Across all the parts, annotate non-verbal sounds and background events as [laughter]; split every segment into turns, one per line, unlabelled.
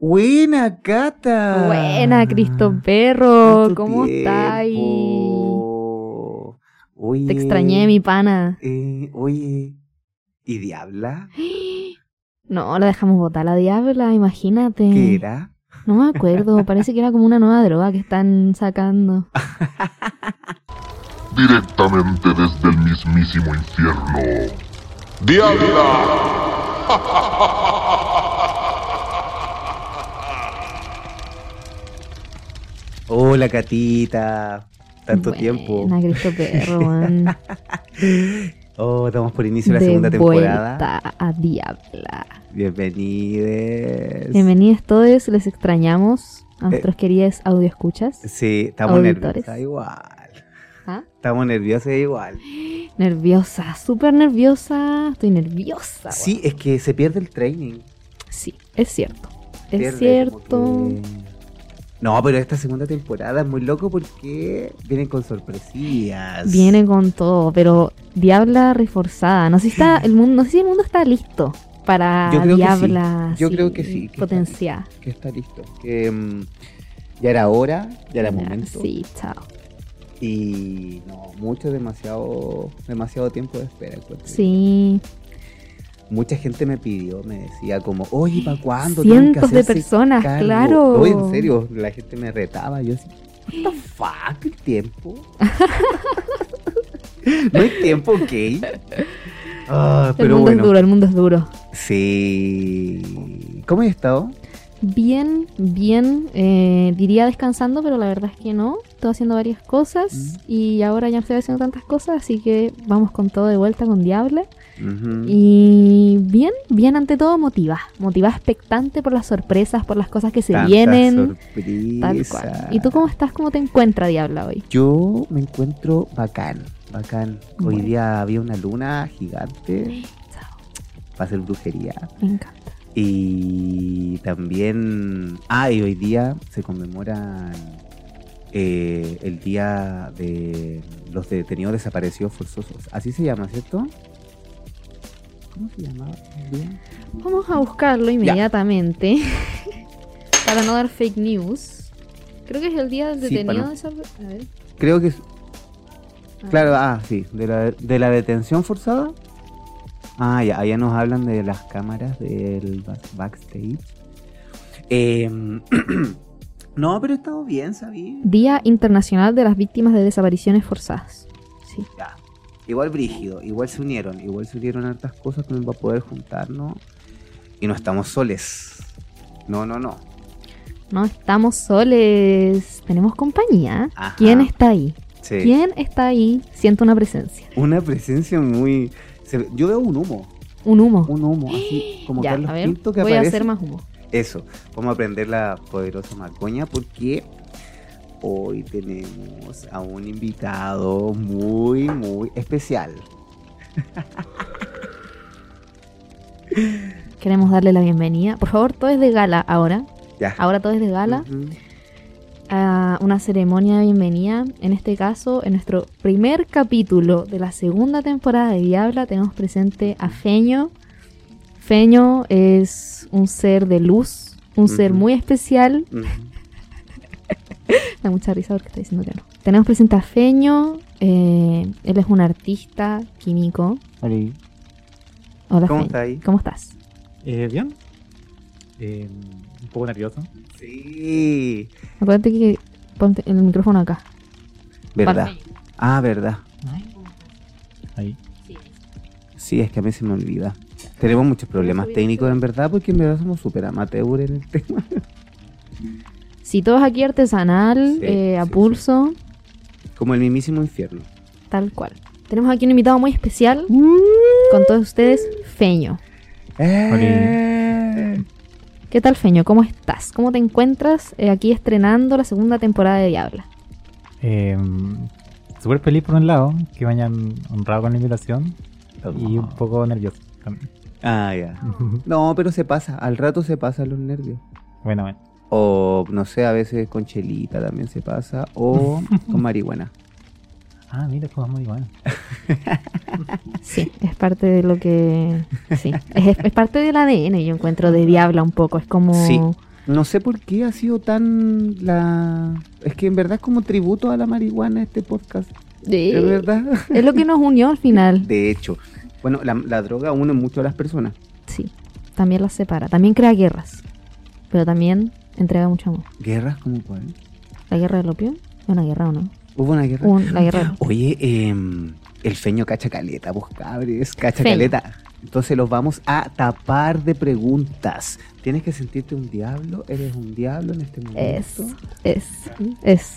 Buena, Cata.
Buena, Cristo Perro. ¿Cómo estás?
Oye.
Te extrañé, mi pana.
eh, oye. ¿Y Diabla? [gasps]
No, la dejamos botar la diabla, imagínate.
¿Qué era?
No me acuerdo, [laughs] parece que era como una nueva droga que están sacando. [laughs]
directamente desde el mismísimo infierno. ¡Diabla! [laughs]
Hola, Catita. Tanto tiempo.
Buena, Cristo Perro. [laughs]
Oh, estamos por inicio de la
De
segunda temporada.
vuelta a Diabla.
Bienvenidos.
Bienvenidos todos, les extrañamos
Eh.
a nuestros queridos audioescuchas.
Sí, estamos nerviosos igual.
¿Ah?
Estamos nerviosos igual.
Nerviosa, súper nerviosa. Estoy nerviosa.
Sí, es que se pierde el training.
Sí, es cierto. Es cierto.
que- No, pero esta segunda temporada es muy loco porque vienen con sorpresillas.
Viene con todo, pero Diabla reforzada. No sé si está el mundo, no sé si el mundo está listo para
Yo creo que
Diabla.
sí. Yo creo que sí, que está. Que está listo. Que mm, ya era hora, ya era
Ya,
momento.
Sí, chao.
Y no, mucho, demasiado, demasiado tiempo de espera. yo. Mucha gente me pidió, me decía como, oye, ¿para cuándo?
Cientos de personas,
cargo".
claro.
Oye, en serio, la gente me retaba. Yo así, what the fuck, el tiempo. [laughs] no hay tiempo, ok. Ah,
el
pero
mundo
bueno.
es duro, el mundo es duro.
Sí. ¿Cómo has estado?
Bien, bien, eh, diría descansando, pero la verdad es que no. Estoy haciendo varias cosas
Mm.
y ahora ya no estoy haciendo tantas cosas, así que vamos con todo de vuelta con Diabla.
Ujú.
Y bien, bien ante todo motiva, motiva expectante por las sorpresas, por las cosas que se
Tanta
vienen. Tal
sorpresa.
cual. ¿Y tú cómo estás? ¿Cómo te encuentras, Diabla, hoy?
Yo me encuentro bacán, bacán. Hoy día había una luna gigante para hacer brujería.
Me encanta.
Y también, ah, y hoy día se conmemoran eh, el día de los detenidos desaparecidos forzosos. Así se llama, ¿cierto? ¿Cómo se llamaba el día?
Vamos a buscarlo inmediatamente [laughs] para no dar fake news. Creo que es el día del
Sí,
detenido
para
de esa... A ver.
Creo que es,
Ah.
claro, ah, sí, de la, de la detención forzada. Ah, ya, allá nos hablan de las cámaras del back- backstage. Em, [clears throat] no, pero he estado bien, ¿sabía?
Día Internacional de las Víctimas de Desapariciones Forzadas. Sí.
Ya. Igual brígido, igual se unieron, igual se unieron hartas cosas también para poder juntarnos. Y no estamos soles. No, no, no.
No estamos soles. Tenemos compañía.
Ajá.
¿Quién está ahí?
Sí.
¿Quién está ahí? Siento una presencia.
Una presencia muy. Se- yo veo un humo,
Un humo.
un humo, así como
ya,
Carlos
a ver,
Pinto que
voy a
aparece.
hacer más humo.
Eso, vamos a aprender la poderosa macoña porque hoy tenemos a un invitado muy, muy especial.
Queremos darle la bienvenida. Por favor, todo es de gala ahora.
Ya.
Ahora todo es de gala.
Ujú.
A una ceremonia de bienvenida. En este caso, en nuestro primer capítulo de la segunda temporada de Diabla, tenemos presente a Feño. Feño es un ser de luz, un ser muy especial. [laughs] Da mucha risa porque está diciendo que no. Tenemos presente a Feño. eh, él es un artista químico.
Oli,
Hola,
¿Cómo
Feño.
está ahí?
¿Cómo estás?
Eh, bien. Eh, un poco nervioso.
Sí,
Acuérdate que ponte el micrófono acá.
verdad. Ah, verdad.
Ahí.
Sí, es que a mí se me olvida. Tenemos muchos problemas técnicos en verdad porque en verdad somos súper amateur en el [laughs] tema.
Si todo es aquí artesanal,
Sí,
eh, a
sí,
pulso,
Como el mismísimo infierno.
tal cual. Tenemos aquí un invitado muy especial con todos ustedes, Feño.
Eh.
¿Qué tal, Feño? ¿Cómo estás? ¿Cómo te encuentras eh, aquí estrenando la segunda temporada de Diabla?
Eh, Súper feliz por un lado, que me hayan honrado con la invitación. Y un poco nervioso también.
Ah, ya. [laughs] No, pero se pasa. Al rato se pasan los nervios.
bueno, bueno.
O no sé, a veces con chelita también se pasa. O [laughs] con marihuana.
Ah, mira, pues muy bueno. [laughs]
Sí, es parte de lo que... Sí, es, es parte del ADN, yo encuentro, de Diabla un poco. Es como
Sí. No sé por qué ha sido tan la... Es que en verdad es como tributo a la marihuana este podcast.
Sí.
Es verdad.
Es lo que nos unió al final. [laughs]
De hecho, bueno, la, la droga une mucho a las personas.
Sí. También las separa. También crea guerras. Pero también entrega mucho amor.
¿Guerras como cuál?
¿La guerra del opio? ¿Es una guerra o no?
¿Hubo una guerra?
Un- la guerra
Oye, em, el feño cacha caleta, vos cabres, cacha
Feño.
caleta. Entonces los vamos a tapar de preguntas. Tienes que sentirte un diablo, eres un diablo en este momento.
Es, es, es.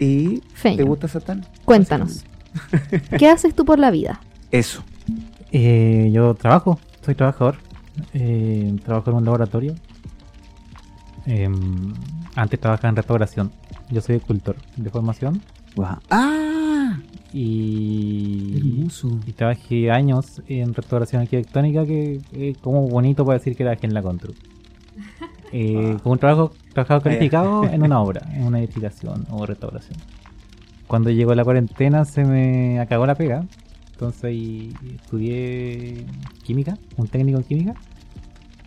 Y
Feño.
¿te gusta Satán?
Cuéntanos. ¿Qué haces tú por la vida?
Eso.
Eh, yo trabajo, soy trabajador. Eh, trabajo en un laboratorio. Em, antes trabajaba en restauración. Yo soy escultor de formación.
¡Ah!
Y,
Hermoso.
y trabajé años en restauración arquitectónica que es como bonito para decir que trabajé en la Contru. [laughs] Eh,
Ah.
Como un trabajo trabajado
ya.
calificado [laughs] en una obra, en una edificación o restauración. Cuando llegó la cuarentena se me acabó la pega. Entonces estudié química, un técnico en química.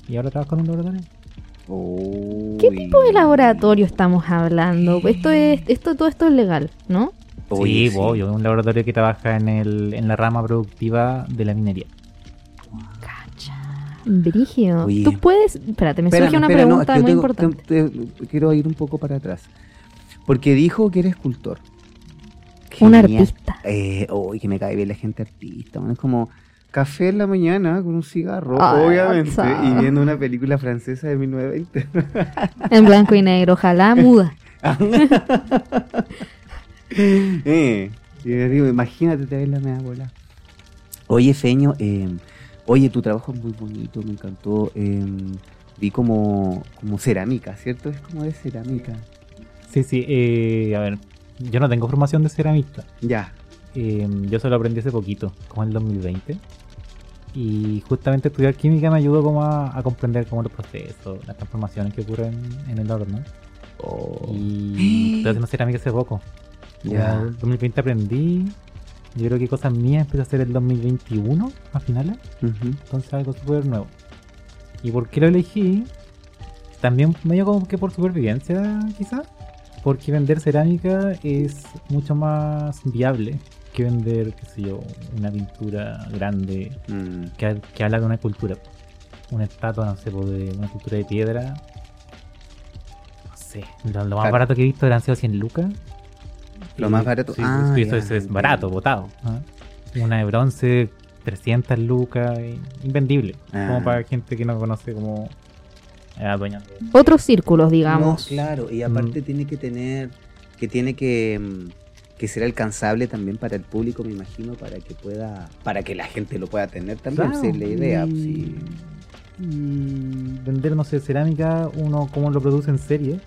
Y ahora trabajo en un laboratorio.
¿Qué tipo de laboratorio estamos hablando? Esto es, esto, todo esto es legal, ¿no?
Oye,
sí, obvio, un laboratorio que trabaja en, el, en la rama productiva de la minería.
Cacha. Brigio.
Oye.
Tú puedes. Espérate, me
Espérame,
surge una pregunta muy
tengo-
importante.
te- te- quiero ir un poco para atrás. Porque dijo que eres escultor.
Un artista.
Eh, uy, que me cae bien la gente artista. Es como café en la mañana con un cigarro,
Ah,
obviamente, y viendo una película francesa de 1920. [laughs]
En blanco y negro, ojalá [laughs] muda. [laughs]
eh, digo, imagínate te ves la media bola. Oye, Feño, eh, oye, tu trabajo es muy bonito, me encantó. eh, vi como, como cerámica, ¿cierto? Es como de cerámica.
Sí, sí, eh, a ver, yo no tengo formación de ceramista.
Ya.
Eh, yo solo aprendí hace poquito, como en el 2020. Y justamente estudiar química me ayudó como a, a comprender como los procesos, las transformaciones que ocurren en el horno.
Oh.
Y [gasps] estoy haciendo cerámica hace poco.
Ya.
El 2020 aprendí. Yo creo que cosas mías empecé a hacer el 2021 a finales. Entonces algo súper nuevo. ¿Y por qué lo elegí? También medio como que por supervivencia, quizás. Porque vender cerámica es mucho más viable que vender, qué sé yo, una pintura grande
Mm.
que, que habla de una cultura. Una estatua, no sé, po, de una cultura de piedra. No sé, lo, lo más
Claro.
barato que he visto eran sido 100 lucas.
Lo
Y-
más barato-
sí,
ah,
sí, eso es, barato, botado. ¿ah? Una de bronce, 300 lucas, invendible.
Ah.
Como para gente que no conoce como dueña
Otros círculos, digamos.
No, claro, y aparte
Mm.
tiene que tener, que tiene que, mm, que ser alcanzable también para el público, me imagino, para que pueda, para que la gente lo pueda tener también,
Claro,
esa es la idea.
y-
sí.
y vender, no sé, cerámica, uno como lo produce en serie,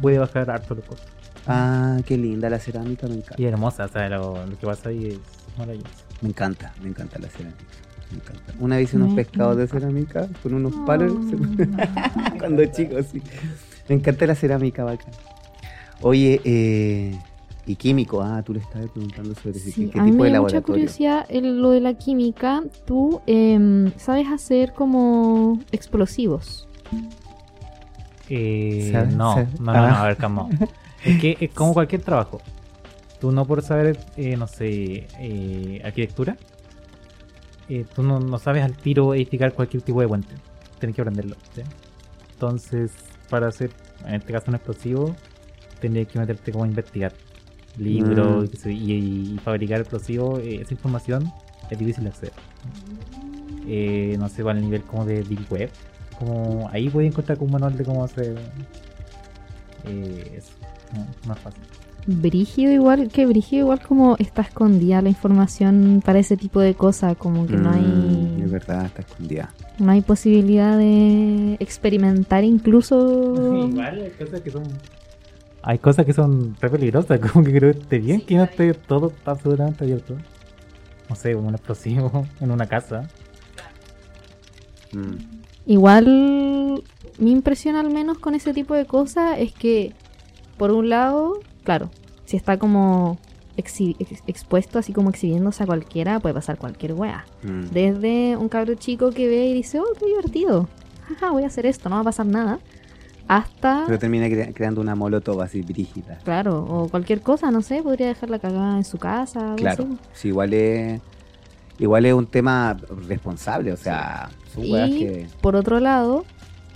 puede bajar harto los costos.
Ah, qué linda la cerámica, me encanta.
Y hermosa, o sea, lo, lo que pasa ahí es maravilloso.
Me encanta, me encanta la cerámica. Me encanta. Una vez hice unos
Me
pescados de cerámica con unos palos [laughs] cuando chico, sí. Me encanta la cerámica, bacán. Oye, eh, y químico, ah, tú le estabas preguntando sobre
Sí,
qué
a mí
tipo
me
de
da mucha
laboratorio.
curiosidad el- lo de la química. Tú em, sabes hacer como explosivos.
Eh,
¿Sabes?
no,
¿Sabes?
no, no, no,
Ah.
a ver, calma. Es que es como [laughs] cualquier trabajo. Tú no por saber, eh, no sé, eh, arquitectura, eh, tú no, no sabes al tiro edificar cualquier tipo de puente. Tienes que aprenderlo. ¿sí? Entonces, para hacer, en este caso, un explosivo, tendrías que meterte como a investigar libros
Mm.
y qué sé yo, y, fabricar explosivos. eh, esa información es difícil de acceder. Eh, no sé, al nivel como de Deep Web. Como ahí puedes encontrar como un manual de cómo hacer eh, eso. No, más fácil.
Brígido igual, que brígido igual como está escondida la información para ese tipo de cosas, como que no
Mm,
hay
Es verdad, está escondida.
no hay posibilidad de experimentar incluso [laughs]
Igual hay cosas que son. Hay cosas que son re peligrosas, [laughs] como que creo que esté bien que no esté todo absolutamente abierto. No sé, como un explosivo [laughs] en una casa.
Mm.
Igual mi impresión al menos con ese tipo de cosas es que por un lado, claro, si está como ex- expuesto así como exhibiéndose a cualquiera, puede pasar cualquier wea.
Mm.
Desde un cabro chico que ve y dice, oh, qué divertido. Jaja, voy a hacer esto, no va a pasar nada. Hasta,
Pero termina crea- creando una molotov así brígida.
claro, o cualquier cosa, no sé, podría dejarla cagada en su casa,
Claro.
así.
Sí, igual es. Igual es un tema responsable, o sea, son weas
Y
que.
por otro lado,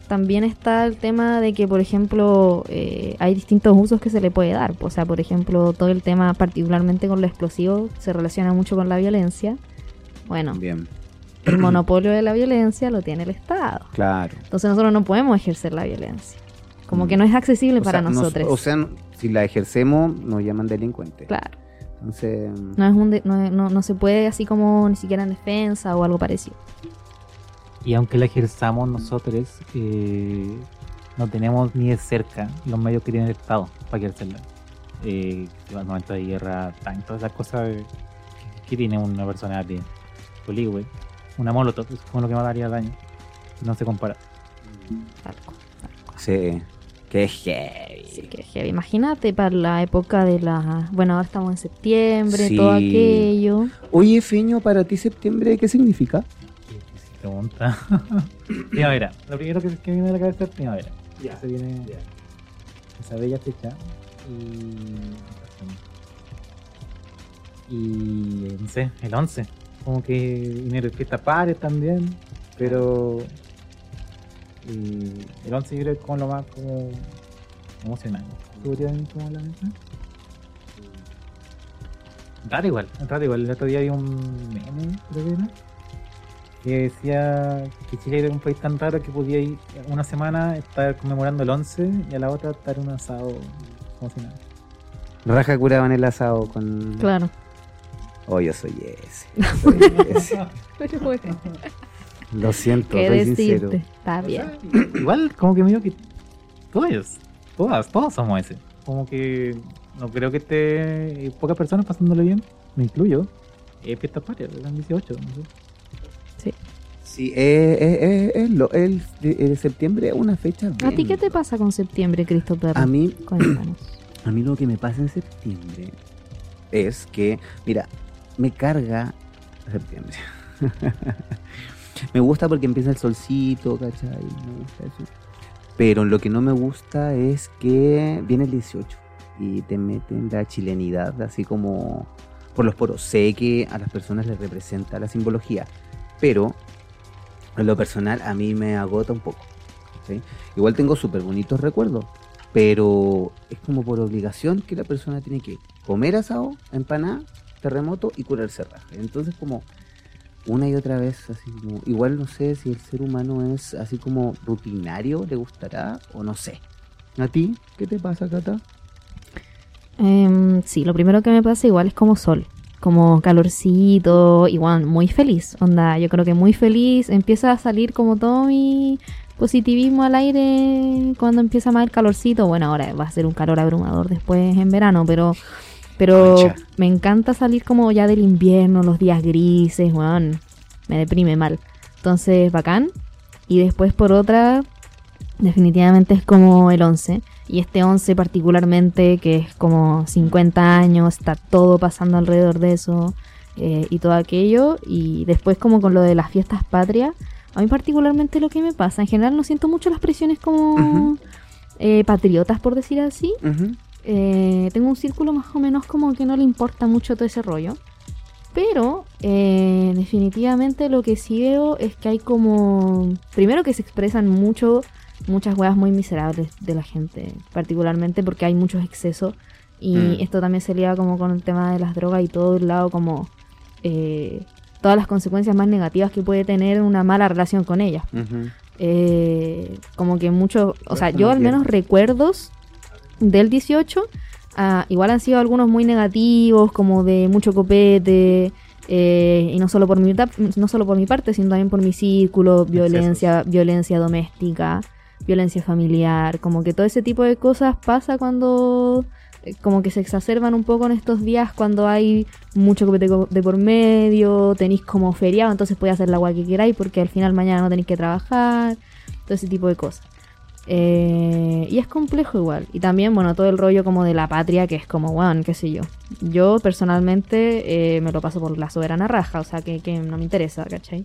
también está el tema de que, por ejemplo, eh, hay distintos usos que se le puede dar. O sea, por ejemplo, todo el tema, particularmente con lo explosivo, se relaciona mucho con la violencia. Bueno,
Bien, [clears throat]
el monopolio de la violencia lo tiene el Estado.
claro.
Entonces nosotros no podemos ejercer la violencia. Como que no es accesible
O
para
sea, nos-
nosotros.
o sea, si la ejercemos, nos llaman delincuentes.
claro.
Entonces,
No, es un de- no, no- no se puede así como ni siquiera en defensa o algo parecido.
Y aunque la ejerzamos nosotros, eh, no tenemos ni de cerca los medios que tiene el Estado para ejercerla. Eh, en momentos de guerra, tan- todas esas cosas que, que tiene una persona de Poligüe, una molotov, es como lo que mataría daño. No se compara.
Tal cual.
sí, es heavy.
Sí, que heavy. Imagínate para la época de la... Bueno, ahora estamos en septiembre,
Sí.
todo aquello.
Oye, Feño, para ti septiembre, ¿qué significa?
Si pregunta. [laughs] primavera. Lo primero que, que viene a la cabeza es primavera. Ya. Se viene esa bella fecha. Y. Y. No sé, el 11. Como que enero es fiesta pares también. Pero. y el 11 yo creo que es como lo más como emocionante. ¿Podría venir como la mesa? Raro igual, raro igual. El otro día vi un meme, creo que era, que decía que Chile era un país tan raro que podía ir una semana estar conmemorando el 11 y a la otra estar un asado como si nada.
Raja curaban el asado con.
Claro.
Oh, yo soy ese. soy ese. [laughs]
Pero bueno,
Lo siento,
¿qué
soy sincero.
decirte? Está bien.
Igual, como que me digo que todos, todas, todos somos ese. Como que no creo que esté pocas personas pasándolo bien, me incluyo. Eh, fiestas patrias, eran 18, no sé.
Sí, eh, eh, eh, eh, lo- el, de, de septiembre es una fecha.
¿A ti
bien.
qué te pasa con septiembre, Christopher?
A mí,
Cuéntanos. [clears throat]
a mí lo que me pasa en septiembre es que, mira, me carga septiembre. [laughs] me gusta porque empieza el solcito, ¿cachai? Me gusta eso. Pero lo que no me gusta es que viene el 18 y te meten la chilenidad, así como por los poros. Sé que a las personas les representa la simbología, pero en lo personal a mí me agota un poco. Igual tengo súper bonitos recuerdos, pero es como por obligación que la persona tiene que comer asado, empanada, terremoto y curarse raja. Entonces como una y otra vez, así como, igual no sé si el ser humano es así como rutinario, le gustará o no sé. ¿A ti? ¿Qué te pasa, Cata?
Em, sí, lo primero que me pasa igual es como sol. Como calorcito, igual muy feliz. Onda, yo creo que muy feliz. Empieza a salir como todo mi positivismo al aire cuando empieza más el calorcito. Bueno, ahora va a ser un calor abrumador después en verano, pero pero me encanta salir como ya del invierno, los días grises, weón. Me deprime mal. Entonces, bacán. Y después por otra, definitivamente es como el 11. Y este 11 particularmente, que es como 50 años, está todo pasando alrededor de eso eh, y todo aquello. Y después como con lo de las fiestas patrias, a mí particularmente lo que me pasa, en general no siento mucho las presiones como eh, patriotas, por decir así. Eh, tengo un círculo más o menos como que no le importa mucho todo ese rollo. Pero eh, definitivamente lo que sí veo es que hay como... Primero que se expresan mucho, muchas weas muy miserables de la gente. Particularmente porque hay muchos excesos. Y
Mm.
esto también se liga como con el tema de las drogas y todo el lado como... eh, todas las consecuencias más negativas que puede tener una mala relación con ellas. Eh, como que mucho, o sea, yo al menos recuerdos del 18, ah, igual han sido algunos muy negativos, como de mucho copete, eh, y no solo por mi no solo por mi parte, sino también por mi círculo, violencia, violencia doméstica, violencia familiar, como que todo ese tipo de cosas pasa cuando eh, como que se exacerban un poco en estos días cuando hay mucho copete co- de por medio, tenéis como feriado, entonces podéis hacer la agua que queráis porque al final mañana no tenéis que trabajar, todo ese tipo de cosas. Eh, y es complejo igual. Y también, bueno, todo el rollo como de la patria, que es como, bueno, qué sé yo. Yo personalmente eh, me lo paso por la soberana raja, o sea, que, que no me interesa, ¿cachai?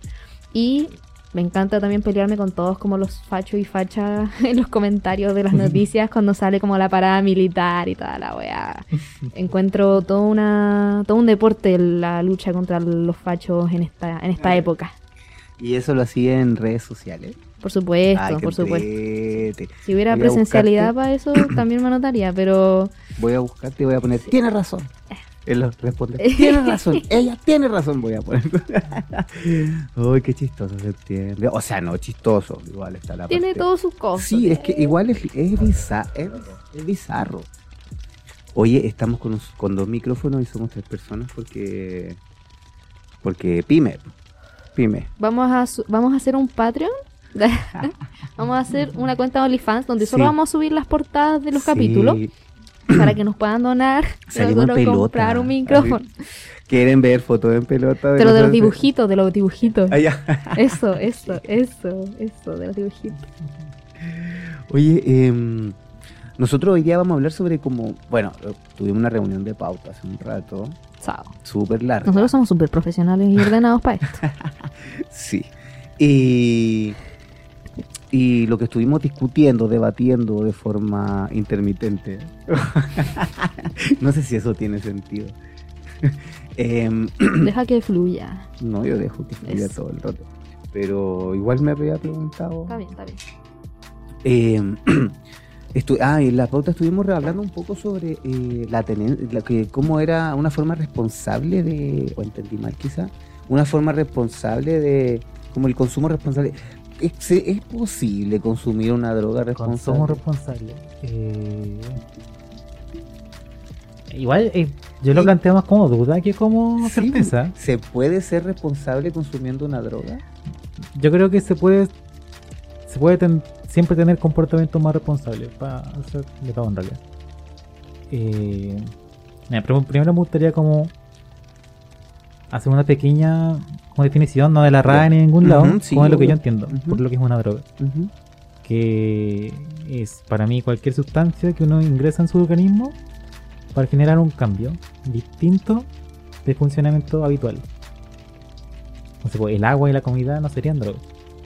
Y Me encanta también pelearme con todos como los fachos y fachas [laughs] en los comentarios de las [laughs] noticias cuando sale como la parada militar y toda la weá. [laughs] Encuentro todo, una, todo un deporte la lucha contra los fachos en esta, en esta época.
Y eso lo hacía en redes sociales.
Por supuesto,
Ay,
por supuesto. Si hubiera
Voy
presencialidad para eso, [coughs] también me anotaría, pero
Voy a buscarte y voy a poner, tiene razón. Él lo responde, tiene razón, [laughs] ella tiene razón, voy a poner. [laughs] Uy, qué chistoso septiembre. O sea, no chistoso, igual está la
tiene
parte-
todos sus cosas.
Sí, es que igual es, es, biza- es- es bizarro. Oye, estamos con, con dos micrófonos y somos tres personas porque. Porque pyme. Pyme.
Vamos a, su- vamos a hacer un Patreon. [laughs] vamos a hacer una cuenta de OnlyFans donde solo vamos a subir las portadas de los
Sí,
capítulos [clears throat] para que nos puedan donar [clears throat]
Salimos en pelota.
comprar un micrófono.
¿Quieren ver fotos en pelota?
Pero de los dibujitos, de los dibujitos.
Ah, ya.
Eso, eso, eso, eso, de los dibujitos.
Oye, em, nosotros hoy día vamos a hablar sobre cómo. Bueno, eh, tuvimos una reunión de pauta hace un rato, súper larga.
Nosotros somos súper profesionales y ordenados para esto. [laughs]
Sí. Y, y lo que estuvimos discutiendo, debatiendo de forma intermitente. [laughs] no sé si eso tiene sentido. [laughs] Em, [clears throat]
Deja que fluya.
no, yo dejo que fluya todo el rato. Pero igual me había preguntado.
Está bien, está bien.
Eh, [clears throat] estu- ah, en la pauta estuvimos hablando un poco sobre eh, la la que cómo era una forma responsable de, o entendí mal quizá, una forma responsable de, como el consumo responsable. ¿Es, es posible consumir una droga
Consumo
responsable?
responsable. Eh, Igual, eh, yo lo planteo más como duda que como
Sí,
certeza.
¿Se puede ser responsable consumiendo una droga?
Yo creo que se puede se puede ten- siempre tener comportamientos más responsables para hacer de todo en realidad. Eh, primero me gustaría como hacer una pequeña como definición, no de la RAE ni de ningún lado,
sí,
como de lo que yo entiendo, por lo que es una droga. Que es para mí cualquier sustancia que uno ingresa en su organismo para generar un cambio distinto de funcionamiento habitual. No sé, pues, el agua y la comida no serían drogas.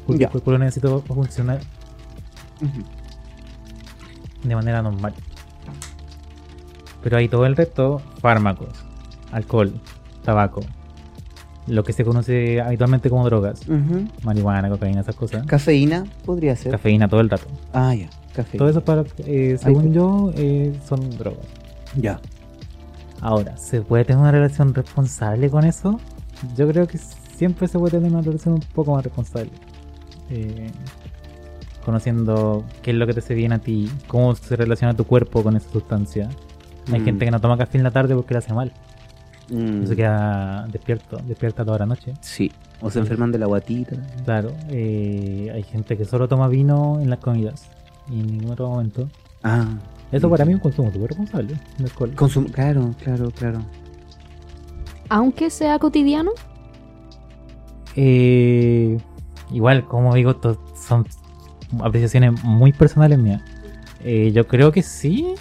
Porque el cuerpo lo necesita para funcionar de manera normal. Pero hay todo el resto, fármacos, alcohol, tabaco, lo que se conoce habitualmente como drogas, marihuana, cocaína, esas cosas,
Cafeína podría ser.
cafeína todo el rato.
Ah, ya, cafeína.
Todo eso, para, eh, según yo, eh, son drogas.
Ya.
Ahora, ¿se puede tener una relación responsable con eso? Yo creo que siempre se puede tener una relación un poco más responsable. Eh, conociendo qué es lo que te hace bien a ti, cómo se relaciona tu cuerpo con esa sustancia. Hay
Mm.
gente que no toma café en la tarde porque le hace mal.
Mm.
Se queda despierto, despierta toda la noche.
Sí. O se enferman de la guatita.
Claro, eh, hay gente que solo toma vino en las comidas y en ningún otro momento.
Ah.
Eso para mí es un consumo súper responsable.
Consum claro, claro, claro.
Aunque sea cotidiano,
Eh, igual, como digo, son apreciaciones muy personales mías. Eh, yo creo que sí.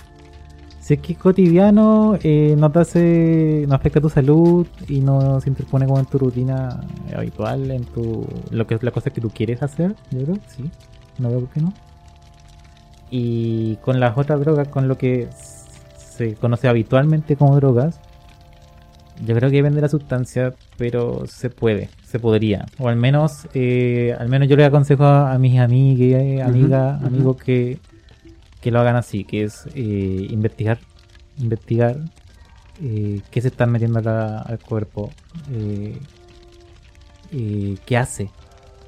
Si es que es cotidiano, eh, no te hace, no afecta a tu salud y no se interpone como en tu rutina habitual, en tu lo que es la cosa que tú quieres hacer, yo creo, sí. No veo por qué no. Y con las otras drogas, con lo que se conoce habitualmente como drogas, yo creo que depende de la sustancia, pero se puede, se podría. O al menos, eh, al menos yo le aconsejo a, mis amigas, amigos que, que lo hagan así, que es eh, investigar, investigar eh, qué se están metiendo la- al cuerpo, eh, eh, qué hace,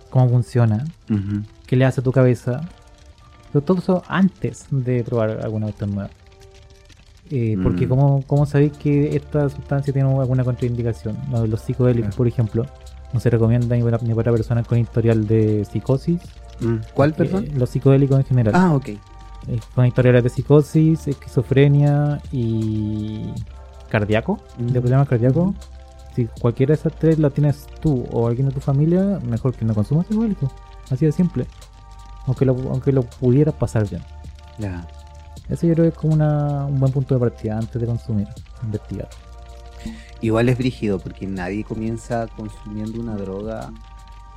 cómo funciona,
Ujú.
qué le hace a tu cabeza. Pero todo eso antes de probar alguna cuestión nueva. Eh, porque
Mm.
como, como sabéis que esta sustancia tiene alguna contraindicación, los psicodélicos, por ejemplo, no se recomienda ni para, ni para personas con historial de psicosis.
Mm. ¿Cuál,
eh,
perdón?
los psicodélicos en general.
Ah, ok.
Eh, con historiales de psicosis, esquizofrenia y cardíaco,
Mm.
de problemas cardíacos. Si cualquiera de esas tres la tienes tú o alguien de tu familia, mejor que no consumas psicodélicos. Así de simple. Aunque lo, aunque lo pudieras pasar bien.
Ya.
Eso yo creo que es como una- un buen punto de partida antes de consumir, investigar.
Igual es brígido porque nadie comienza consumiendo una droga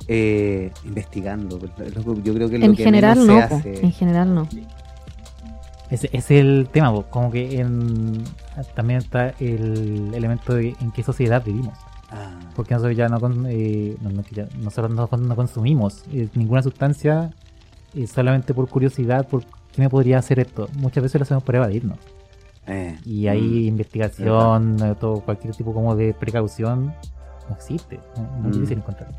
eh, investigando. Yo creo que lo
En
que
general
menos
no,
se hace.
en general no.
Ese, es el tema, po, como que en, también está el elemento de en qué sociedad vivimos.
Ah,
Porque nosotros ya no, eh, no- no- que ya- nosotros no, con- no consumimos eh, ninguna sustancia eh, solamente por curiosidad, por qué me podría hacer esto. Muchas veces lo hacemos por evadirnos.
eh.
Y hay
Mm.
investigación, eh, todo, cualquier tipo como de precaución, no existe. Es
Mm.
difícil encontrar.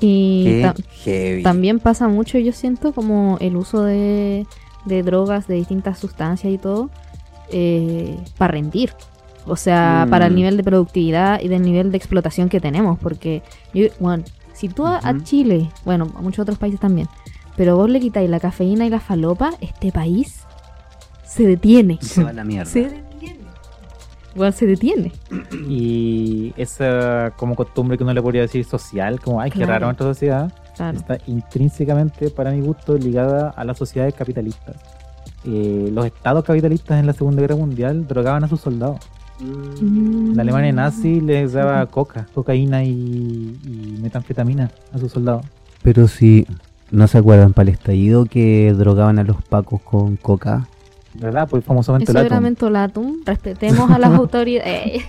Y
Qué
ta-
heavy.
también pasa mucho, yo siento, como el uso de, de drogas, de distintas sustancias y todo, para rendir. O sea,
Mm.
para el nivel de productividad y del nivel de explotación que tenemos. Porque, yo, bueno, si tú a. Chile, bueno, a muchos otros países también, pero vos le quitáis la cafeína y la falopa, este país se detiene.
Se va a la mierda.
Se detiene. Se detiene.
Y esa como costumbre que uno le podría decir social, como ay, qué
Claro.
raro nuestra sociedad,
Claro.
está intrínsecamente, para mi gusto, ligada a las sociedades capitalistas. Eh, los estados capitalistas en la Segunda Guerra Mundial drogaban a sus soldados.
Mm.
La Alemania nazi les daba coca, cocaína y, y metanfetamina a sus soldados.
Pero si no se acuerdan para el estallido que drogaban a los pacos con coca.
¿Verdad? Pues
era
átomo.
mentolatum. Respetemos a las [laughs] autoridades.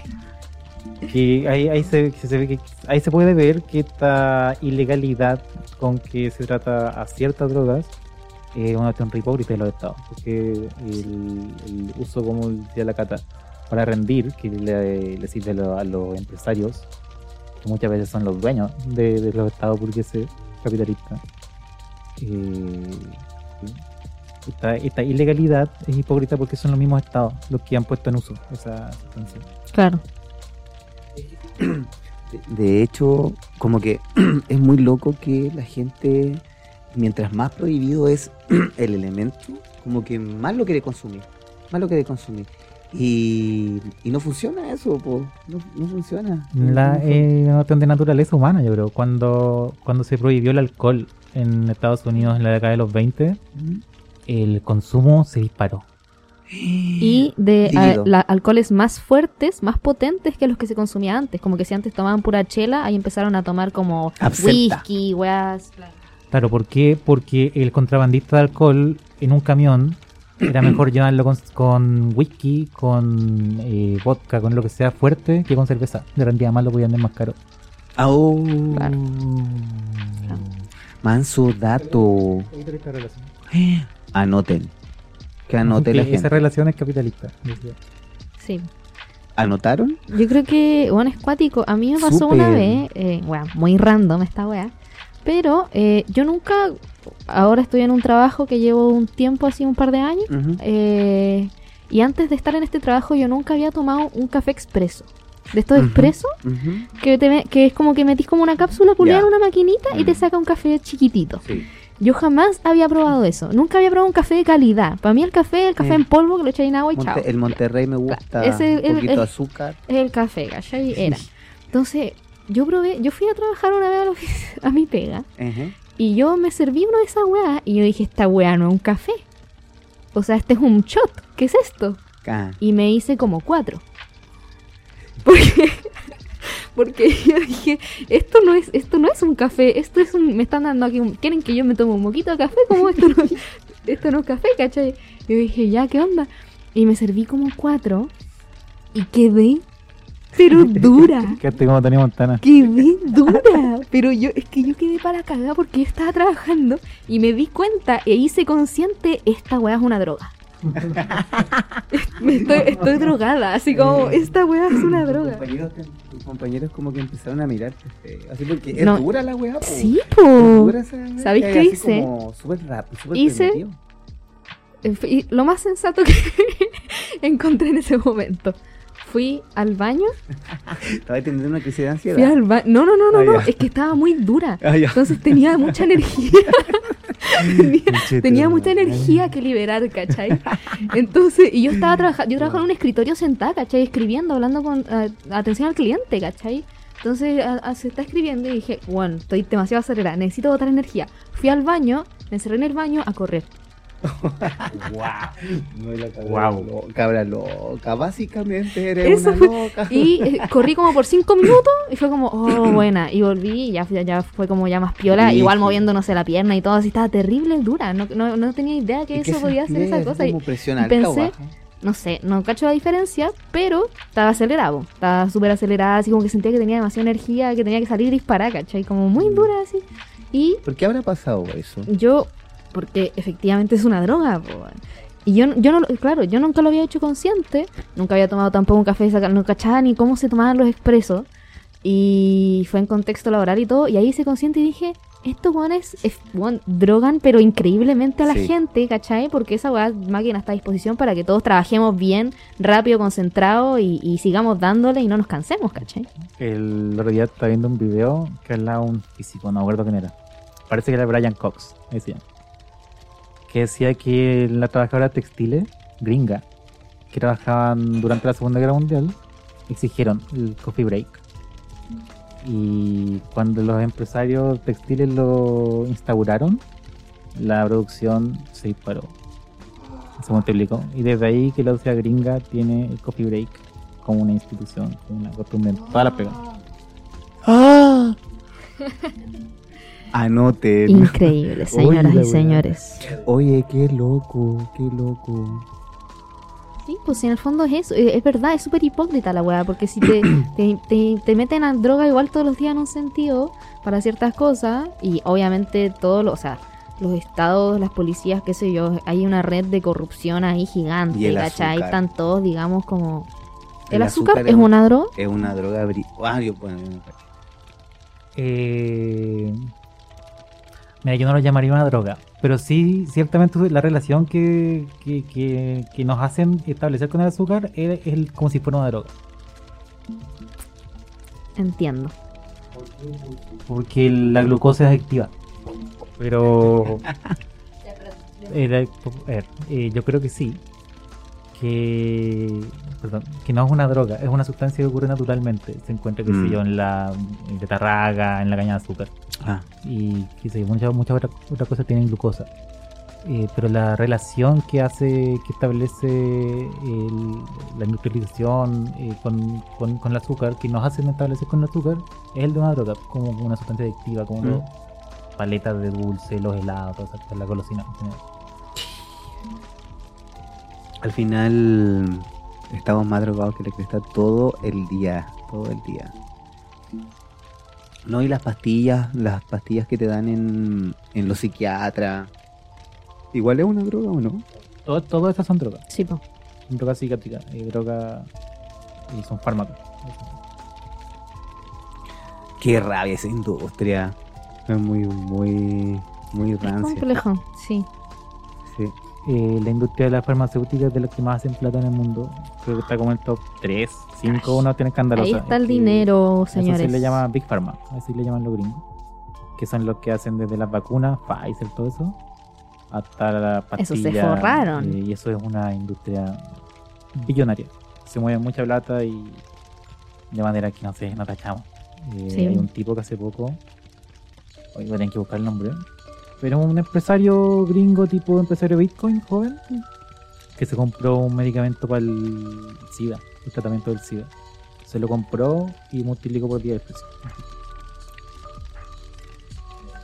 Que ahí, ahí, se, se ve que, ahí se puede ver que esta ilegalidad con que se trata a ciertas drogas es una cuestión hipócrita de los estados. Porque el, el uso, como decía la Cata, para rendir, que le, le sirve a los empresarios, que muchas veces son los dueños de, de los estados burgueses capitalistas. Eh, sí. Esta, esta ilegalidad es hipócrita porque son los mismos estados los que han puesto en uso esa sustancia.
claro.
De- hecho, como que [clears throat] es muy loco que la gente, mientras más prohibido es [clears throat] el elemento, como que más lo quiere consumir. Más lo quiere consumir. Y, y no funciona eso, po. No, no funciona.
La, eh, una cuestión de naturaleza humana, yo creo. Cuando, cuando se prohibió el alcohol en Estados Unidos en la década de los 20, el consumo se disparó.
Y de a-
Líquido.
la- alcoholes más fuertes, más potentes que los que se consumía antes. Como que si antes tomaban pura chela, ahí empezaron a tomar como
Absenta.
whisky, weas.
Claro, ¿por qué? Porque el contrabandista de alcohol en un camión [clears throat] era mejor llenarlo con, con whisky, con eh, vodka, con lo que sea fuerte, que con cerveza. Le rendía más, lo podían vender más caro.
Claro.
Manso dato. Anoten. Que anote la
Que esa
gente.
relación es capitalista. decía.
Sí.
¿Anotaron?
Yo creo que, bueno, es cuático. A mí me pasó una vez, eh, wea, muy random esta wea. Pero eh, yo nunca, ahora estoy en un trabajo que llevo un tiempo, así un par de años. Eh, y antes de estar en este trabajo yo nunca había tomado un café expreso. De estos
Ujú.
expresos,
Ujú.
que, te, que es como que metís como una cápsula culiada en una maquinita y te
Mm.
saca un café chiquitito.
Sí.
Yo jamás había probado eso. Nunca había probado un café de calidad. Para mí el café, el café
Eh.
en polvo que lo echáis en agua y
Monte-
chao.
el Monterrey me gusta. Un poquito de azúcar.
Es el café, ¿cachai? Era. Entonces, yo probé, yo fui a trabajar una vez a, la [laughs] a mi pega y yo me serví una de esas weas y yo dije, esta wea no es un café. O sea, este es un shot. ¿Qué es esto?
Ah.
Y me hice como cuatro. [laughs] Porque, porque [laughs] yo dije, esto no es, esto no es un café, esto es un, me están dando aquí, un- quieren que yo me tome un moquito de café, como esto no, [laughs] esto no es café, ¿cachai? Yo dije, ya, ¿qué onda? Y me serví como cuatro y quedé, pero [laughs] dura.
Quedaste como Tony Montana.
Quedé dura, pero yo es que yo quedé para cagar porque yo estaba trabajando y me di cuenta e hice consciente, esta weá es una droga. [laughs] Estoy, estoy drogada, así como, esta weá es una
Tus
droga.
compañeros, te- tus compañeros como que empezaron a mirarte. feo. Así porque es
No.
dura la weá, po.
Sí, po. ¿Sabéis qué hice?
como Súper rápido, súper
Hice-. Eh, y Lo más sensato que [laughs] encontré en ese momento. Fui al baño, [laughs]
Estaba teniendo una crisis de
fui
ansiedad.
al baño. No, no, no, no,
Ah,
no. Es que estaba muy dura.
Ah.
Entonces tenía mucha energía. [laughs] tenía, tenía mucha energía que liberar, ¿cachai? [laughs] Entonces, y yo estaba trabajando, yo trabajo en un escritorio sentada, ¿cachai? Escribiendo, hablando con eh, atención al cliente, ¿cachai? Entonces a- a- se está escribiendo y dije, bueno, estoy demasiado acelerada, necesito botar energía. Fui al baño, me encerré en el baño a correr.
No, la cabra
Guau.
lo- cabra loca. Básicamente eres
Eso
una
fue-
loca.
Y eh, corrí como por cinco [laughs] minutos y fue como, oh, buena. Y volví y ya, fue- ya fue como ya más piola, igual moviendo, no sé, la pierna y todo así. Estaba terrible, dura. No, no, no tenía idea que
¿Y qué
eso podía hacer esa cosa. Y,
¿Como presión
y
alta o
pensé- no sé, no cacho la diferencia, pero estaba acelerado. Estaba súper acelerada, así como que sentía que tenía demasiada energía, que tenía que salir y disparar, ¿cachai? Como muy dura así. Y
¿Por qué habrá pasado eso?
yo, porque efectivamente es una droga, po, weón. Y yo, yo no, claro, yo nunca lo había hecho consciente, nunca había tomado tampoco un café, no cachaba ni cómo se tomaban los expresos. Y fue en contexto laboral y todo, y ahí hice consciente y dije, estos weones es- weón, drogan, pero increíblemente a la
Sí.
gente, ¿cachai? Porque esa weá, máquina está a disposición para que todos trabajemos bien, rápido, concentrado y, y sigamos dándole y no nos cansemos, ¿cachai?
El otro día estaba viendo un video que hablaba un físico, no me acuerdo quién era. Parece que era Brian Cox, ahí se llama. Que decía que las trabajadoras textiles, gringa, que trabajaban durante la Segunda Guerra Mundial, exigieron el coffee break. Y cuando los empresarios textiles lo instauraron, la producción se disparó. Se multiplicó. Y desde ahí que la sociedad gringa tiene el coffee break como una institución, como una costumbre en todas las pegas.
¡Ah! [laughs] Anoten.
Increíble, [laughs] señoras
Oye,
y señores.
Oye, qué loco, qué loco.
Sí, pues en el fondo es eso, eh, es verdad, es súper hipócrita la weá, porque si te, [coughs] te, te- te meten a droga igual todos los días en un sentido para ciertas cosas, y obviamente todos los, o sea, los estados, las policías, qué sé yo, hay una red de corrupción ahí gigante,
Y el
¿cachai?
azúcar.
Están todos, digamos, como... ¿El,
El
azúcar,
azúcar
es
es un-
una droga?
Es una droga. Ah, yo, bueno, yo no cacho.
Eh, Mira, yo no lo llamaría una droga, pero sí, ciertamente la relación que, que, que- que nos hacen establecer con el azúcar es, como si fuera una droga.
Entiendo.
Porque la glucosa es adictiva. Pero. [laughs] Eh, eh, yo creo que sí. Que. Perdón, que no es una droga, es una sustancia que ocurre naturalmente. Se encuentra, qué sé
Mm.
yo, en la en betarraga, en la caña de azúcar.
Ah,
y qué sé, yo, muchas muchas otras otras cosas tienen glucosa. Eh, pero la relación que hace, que establece el- la industrialización eh, con, con- con el azúcar, que nos hacen establecer con el azúcar, es el de una droga, como una sustancia adictiva, como
Mm.
paletas de dulce, los helados, la golosina.
al final estamos más drogados que la cresta todo el día. Todo el día. No, y las pastillas, las pastillas que te dan en, en los psiquiatras. Igual es una droga o no?
Todo- Todas estas son drogas,
Sí, po.
son drogas psiquiátricas, y drogas y son fármacos.
Qué rabia esa industria. Es muy, muy, muy
Es
rancia.
complejo, sí.
Sí.
Eh, la industria de la farmacéutica es de las que más hacen plata en el mundo. Creo que está como en el top 3, 5, uno tiene escandalosa.
Ahí está
Es
el dinero,
Eso
señores.
sí le llama Big Pharma, así le llaman los gringos. Que son los que hacen desde las vacunas, Pfizer, todo eso, hasta la
Eso
pastilla.
se forraron.
eh, y eso es una industria billonaria. Se mueve mucha plata y de manera que no sé, no tachamos. Eh,
Sí.
Hay un tipo que hace poco, hoy voy a tener que buscar el nombre, pero un empresario gringo tipo empresario Bitcoin joven que se compró un medicamento para el SIDA, el tratamiento del SIDA. Se lo compró y multiplicó por 10 el precio.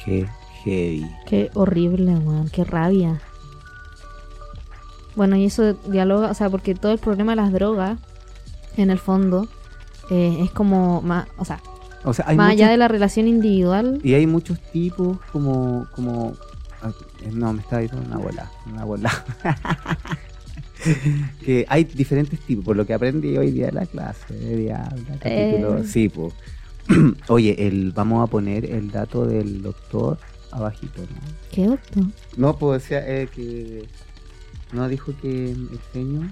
Qué heavy.
Qué horrible, weón, qué rabia. Bueno, y eso dialoga, o sea, porque todo el problema de las drogas, en el fondo, eh, es como más, o sea,
O sea, hay
más allá de la relación individual,
Y hay muchos tipos como, como, eh, no, me estaba diciendo una bola, una bola. [laughs] que hay diferentes tipos, por lo que aprendí hoy día en la clase, de diabla, capítulo,
Eh.
sí, po. [clears throat] Oye, el, vamos a poner el dato del doctor abajito, ¿no?
qué otro.
No, pues decía eh, que, no dijo que el genio,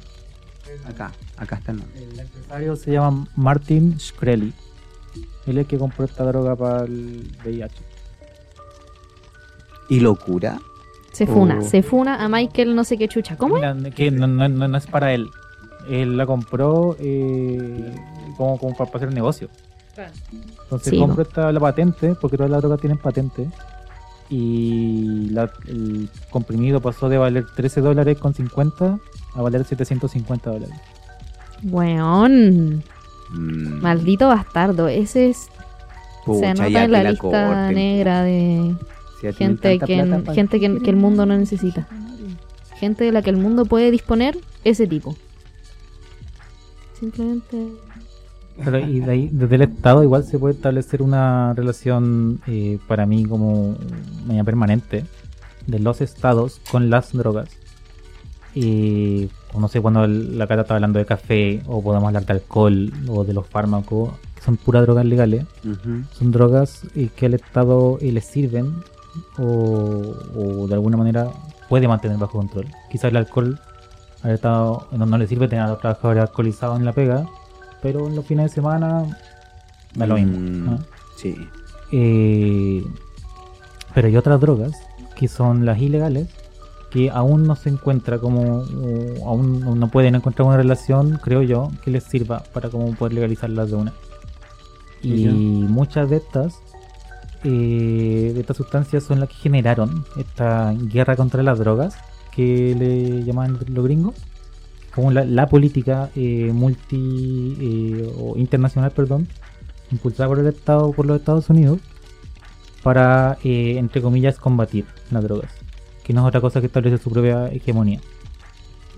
acá, acá está el nombre.
El empresario se llama Martin Shkreli. Él es el que compró esta droga para el VIH.
¿Y locura?
Se funa,
Oh.
se funa a Michael no sé qué chucha. ¿Cómo es?
Que no, no- no- no es para él. Él la compró eh, como, como para hacer negocio. Entonces
Sí,
compró esta, la patente, porque todas las drogas tienen patente. y la- el comprimido pasó de valer 13 dólares con 50 a valer 750 dólares.
Weón.
Mm,
Maldito bastardo. Ese es.
pucha,
se anota en la lista
corten.
negra de
Si
gente, que, gente que, que el mundo no necesita. Gente de la que el mundo puede disponer, ese tipo. Simplemente.
Pero y de ahí, desde el Estado igual se puede establecer una relación eh, para mí como media permanente de los estados con las drogas. Y no sé cuando el- la cara está hablando de café o podemos hablar de alcohol o de los fármacos, que son puras drogas legales.
Ujú.
Son drogas eh, que al Estado eh, les sirven o, o de alguna manera puede mantener bajo control. Quizás el alcohol al Estado no, no le sirve tener a los trabajadores alcoholizados en la pega, pero en los fines de semana da lo mismo.
Mm,
¿no?
Sí.
Eh, pero hay otras drogas que son las ilegales que aún no se encuentra como aún no- pueden encontrar una relación creo yo que les sirva para como poder legalizarlas de una y
Ya.
muchas de estas eh, de estas sustancias son las que generaron esta guerra contra las drogas que le llaman los gringos como la, la política eh, multi eh, o internacional perdón impulsada por el Estado por los Estados Unidos para entre comillas combatir las drogas que no es otra cosa que establecer su propia hegemonía.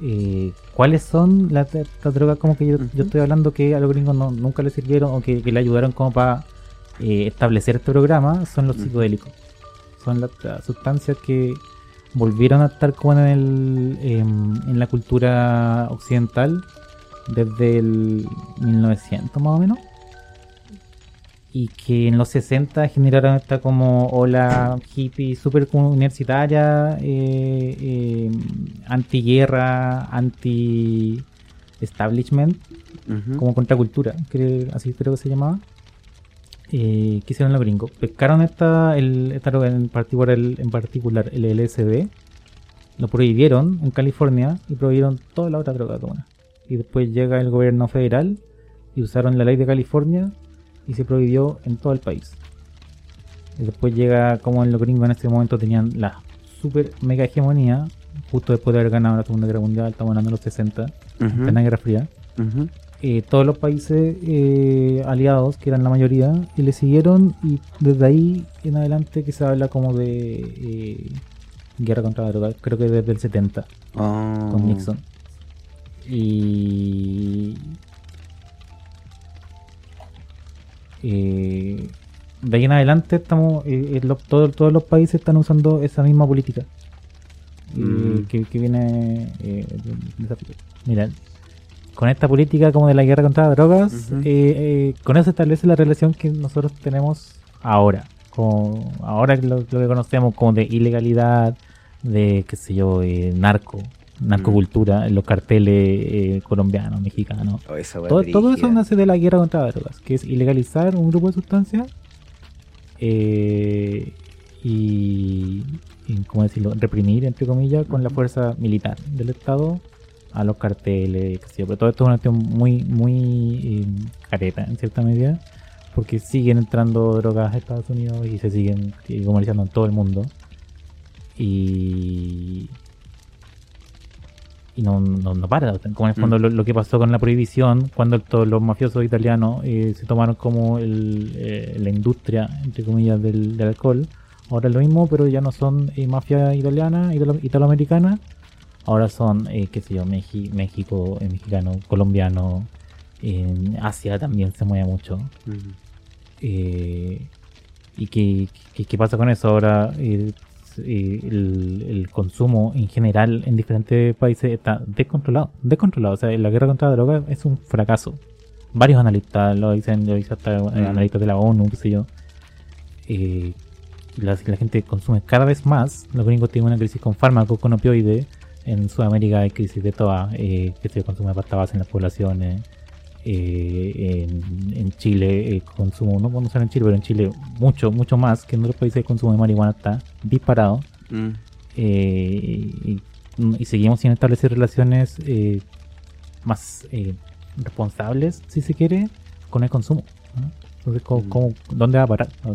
Eh, ¿cuáles son las, drogas como que yo, estoy hablando que a los gringos no- nunca les sirvieron o que, que le ayudaron como para eh, establecer este programa son los
Ujú.
psicodélicos. Son las, las sustancias que volvieron a estar como en, el, em, en la cultura occidental desde el 1900 más o menos y que en los 60 generaron esta como ola hippie super universitaria eh, eh, antiguerra anti establishment
Ujú.
como contracultura, que así creo que se llamaba. Eh, ¿Qué hicieron los gringos? Pescaron esta, el, esta droga en particular, el, en particular el LSD, lo prohibieron en California y prohibieron toda la otra droga. Y después llega el gobierno federal y usaron la ley de California y se prohibió en todo el país. Y después llega como en los gringos en este momento tenían la super mega hegemonía, justo después de haber ganado la Segunda Guerra Mundial, estamos hablando de los 60,
Ujú.
en la Guerra Fría eh, todos los países eh, aliados, que eran la mayoría, y le siguieron y desde ahí en adelante que se habla como de eh, guerra contra la droga, creo que desde el 70
Oh.
con Nixon. Y eh, de ahí en adelante estamos eh, eh, lo- todo- todos los países están usando esa misma política. Eh,
Mm.
que, que viene eh, de esa- mira con esta política como de la guerra contra las drogas eh, eh, con eso se establece la relación que nosotros tenemos ahora como ahora lo, lo que conocemos como de ilegalidad de qué sé yo eh, narco narcocultura en los carteles eh, colombianos mexicanos.
Oh,
todo, todo eso nace de la guerra contra las drogas, que es ilegalizar un grupo de sustancias eh, y, y, ¿cómo decirlo? reprimir, entre comillas, con la fuerza militar del Estado a los carteles, pero todo esto es una cuestión muy, muy eh, careta en cierta medida, porque siguen entrando drogas a Estados Unidos y se siguen eh, comerciando en todo el mundo. Y y no, no, no para. Como en el fondo
Mm.
lo, lo que pasó con la prohibición, cuando todos los mafiosos italianos eh, se tomaron como el, eh, la industria, entre comillas, del, del alcohol. Ahora es lo mismo, pero ya no son eh, mafia italiana, italo- italoamericana. Ahora son, eh, qué sé yo, México, eh, mexicano, colombiano. En Asia también se mueve mucho. Eh, ¿Y qué, qué- qué pasa con eso ahora? Eh, eh, el, el consumo en general en diferentes países está descontrolado. Descontrolado. O sea, la guerra contra la droga es un fracaso. Varios analistas lo dicen, lo dicen hasta
Mm.
analistas de la ONU, qué sé yo. Eh, la, la gente consume cada vez más. Los gringos tienen una crisis con fármacos, con opioides. En Sudamérica hay crisis de todas, eh, que se consume pasta base en las poblaciones. Eh, en, en Chile, eh, consumo, no, no solo en Chile, pero en Chile mucho, mucho más que en otros países el consumo de marihuana está disparado.
Mm.
eh, y, y seguimos sin establecer relaciones eh, más eh, responsables, si se quiere, con el consumo. ¿no? Entonces, ¿cómo-
Mm.
cómo- ¿dónde va a parar? ¿No?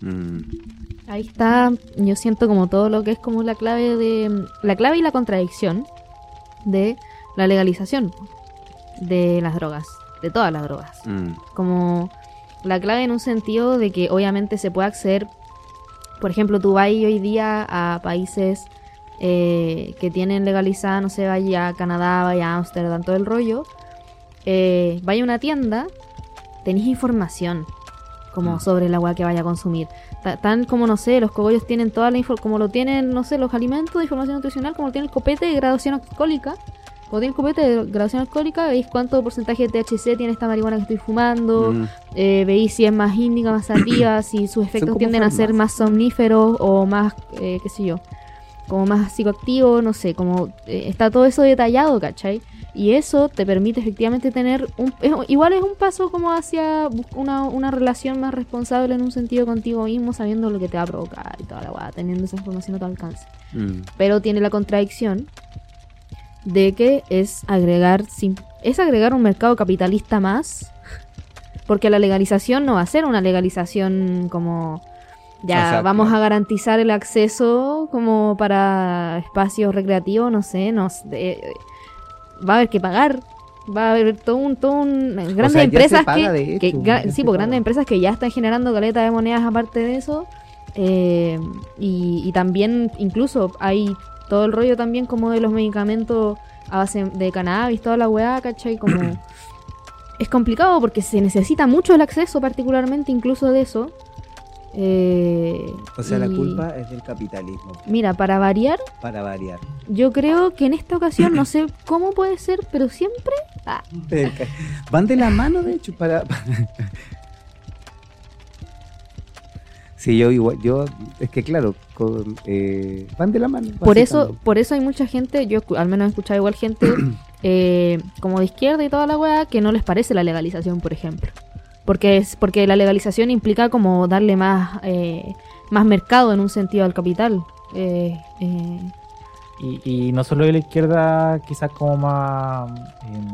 Mm.
Ahí está, yo siento como todo lo que es como la clave de la clave y la contradicción de la legalización de las drogas, de todas las drogas.
Mm.
Como la clave en un sentido de que obviamente se puede acceder, por ejemplo, tú vas hoy día a países eh, que tienen legalizada, no sé, vaya a Canadá, vaya a Ámsterdam, todo el rollo, eh, vaya a una tienda, tenéis información como
Mm.
sobre el agua que vaya a consumir. Ta- Tan como, no sé, los cogollos tienen toda la información, como lo tienen, no sé, los alimentos de información nutricional, como lo tiene el copete de graduación alcohólica. Como tiene copete de graduación alcohólica, veis cuánto porcentaje de THC tiene esta marihuana que estoy fumando,
Mm.
eh, veis si es más índica, más sativa, [coughs] si sus efectos tienden a ser más somníferos o más, eh, qué sé yo, como más psicoactivos, no sé, como eh, está todo eso detallado, ¿cachai? Y eso te permite efectivamente tener un... es- igual es un paso como hacia una, una relación más responsable en un sentido contigo mismo, sabiendo lo que te va a provocar y toda la weá, teniendo esa información a tu alcance
Mm.
pero tiene la contradicción de que es agregar es agregar un mercado capitalista más porque la legalización no va a ser una legalización como ya vamos a garantizar el acceso como para espacios recreativos no sé no sé, eh, va a haber que pagar va a haber todo un todo un grandes empresas que, gra- sí pues grandes empresas que ya están generando caleta de monedas aparte de eso eh, y, y también incluso hay todo el rollo también como de los medicamentos a base de cannabis, toda la weá, ¿cachai? Como [clears throat] es complicado porque se necesita mucho el acceso particularmente incluso de eso. Eh,
O sea, la culpa es del capitalismo,
Mira, para variar,
para variar.
yo creo que en esta ocasión, no sé cómo puede ser, pero siempre... ah, [laughs]
Van de la mano, de hecho, para... Sí, yo igual, yo, es que claro, con, eh, van de la mano.
por eso por eso hay mucha gente, yo al menos he escuchado igual gente [clears throat] eh, como de izquierda y toda la weá que no les parece la legalización, por ejemplo. Porque es porque la legalización implica como darle más eh, más mercado en un sentido al capital. Eh, eh,
Y, y no solo de la izquierda, quizás como más em,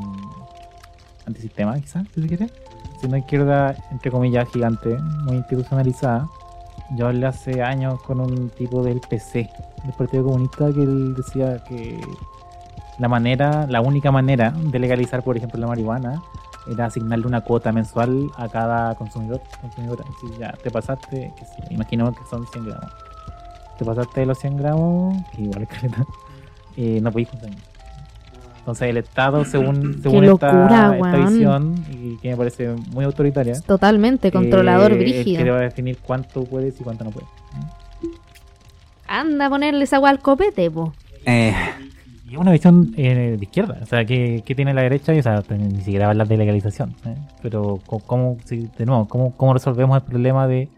antisistema, quizás, si se quiere, sino izquierda, entre comillas, gigante, muy institucionalizada. Yo hablé hace años con un tipo del PC, del Partido Comunista, que él decía que la manera, la única manera de legalizar, por ejemplo, la marihuana era asignarle una cuota mensual a cada consumidor. consumidora. Si ya te pasaste, que sí, imaginemos que son 100 gramos. Te pasaste los 100 gramos, que igual es caleta, eh, no podéis consumir. Entonces el Estado, según, según
locura,
esta, esta visión, y que me parece muy autoritaria,
totalmente controlador
eh,
brígido.
que te va a definir cuánto puedes y cuánto no puedes.
Anda a ponerle esa agua al copete, po.
Eh,
Y es una visión eh, de izquierda, o sea, que, que tiene la derecha, y, o sea, ni siquiera hablar de legalización, ¿eh? pero co- ¿cómo, si- de nuevo, ¿cómo, cómo resolvemos el problema de,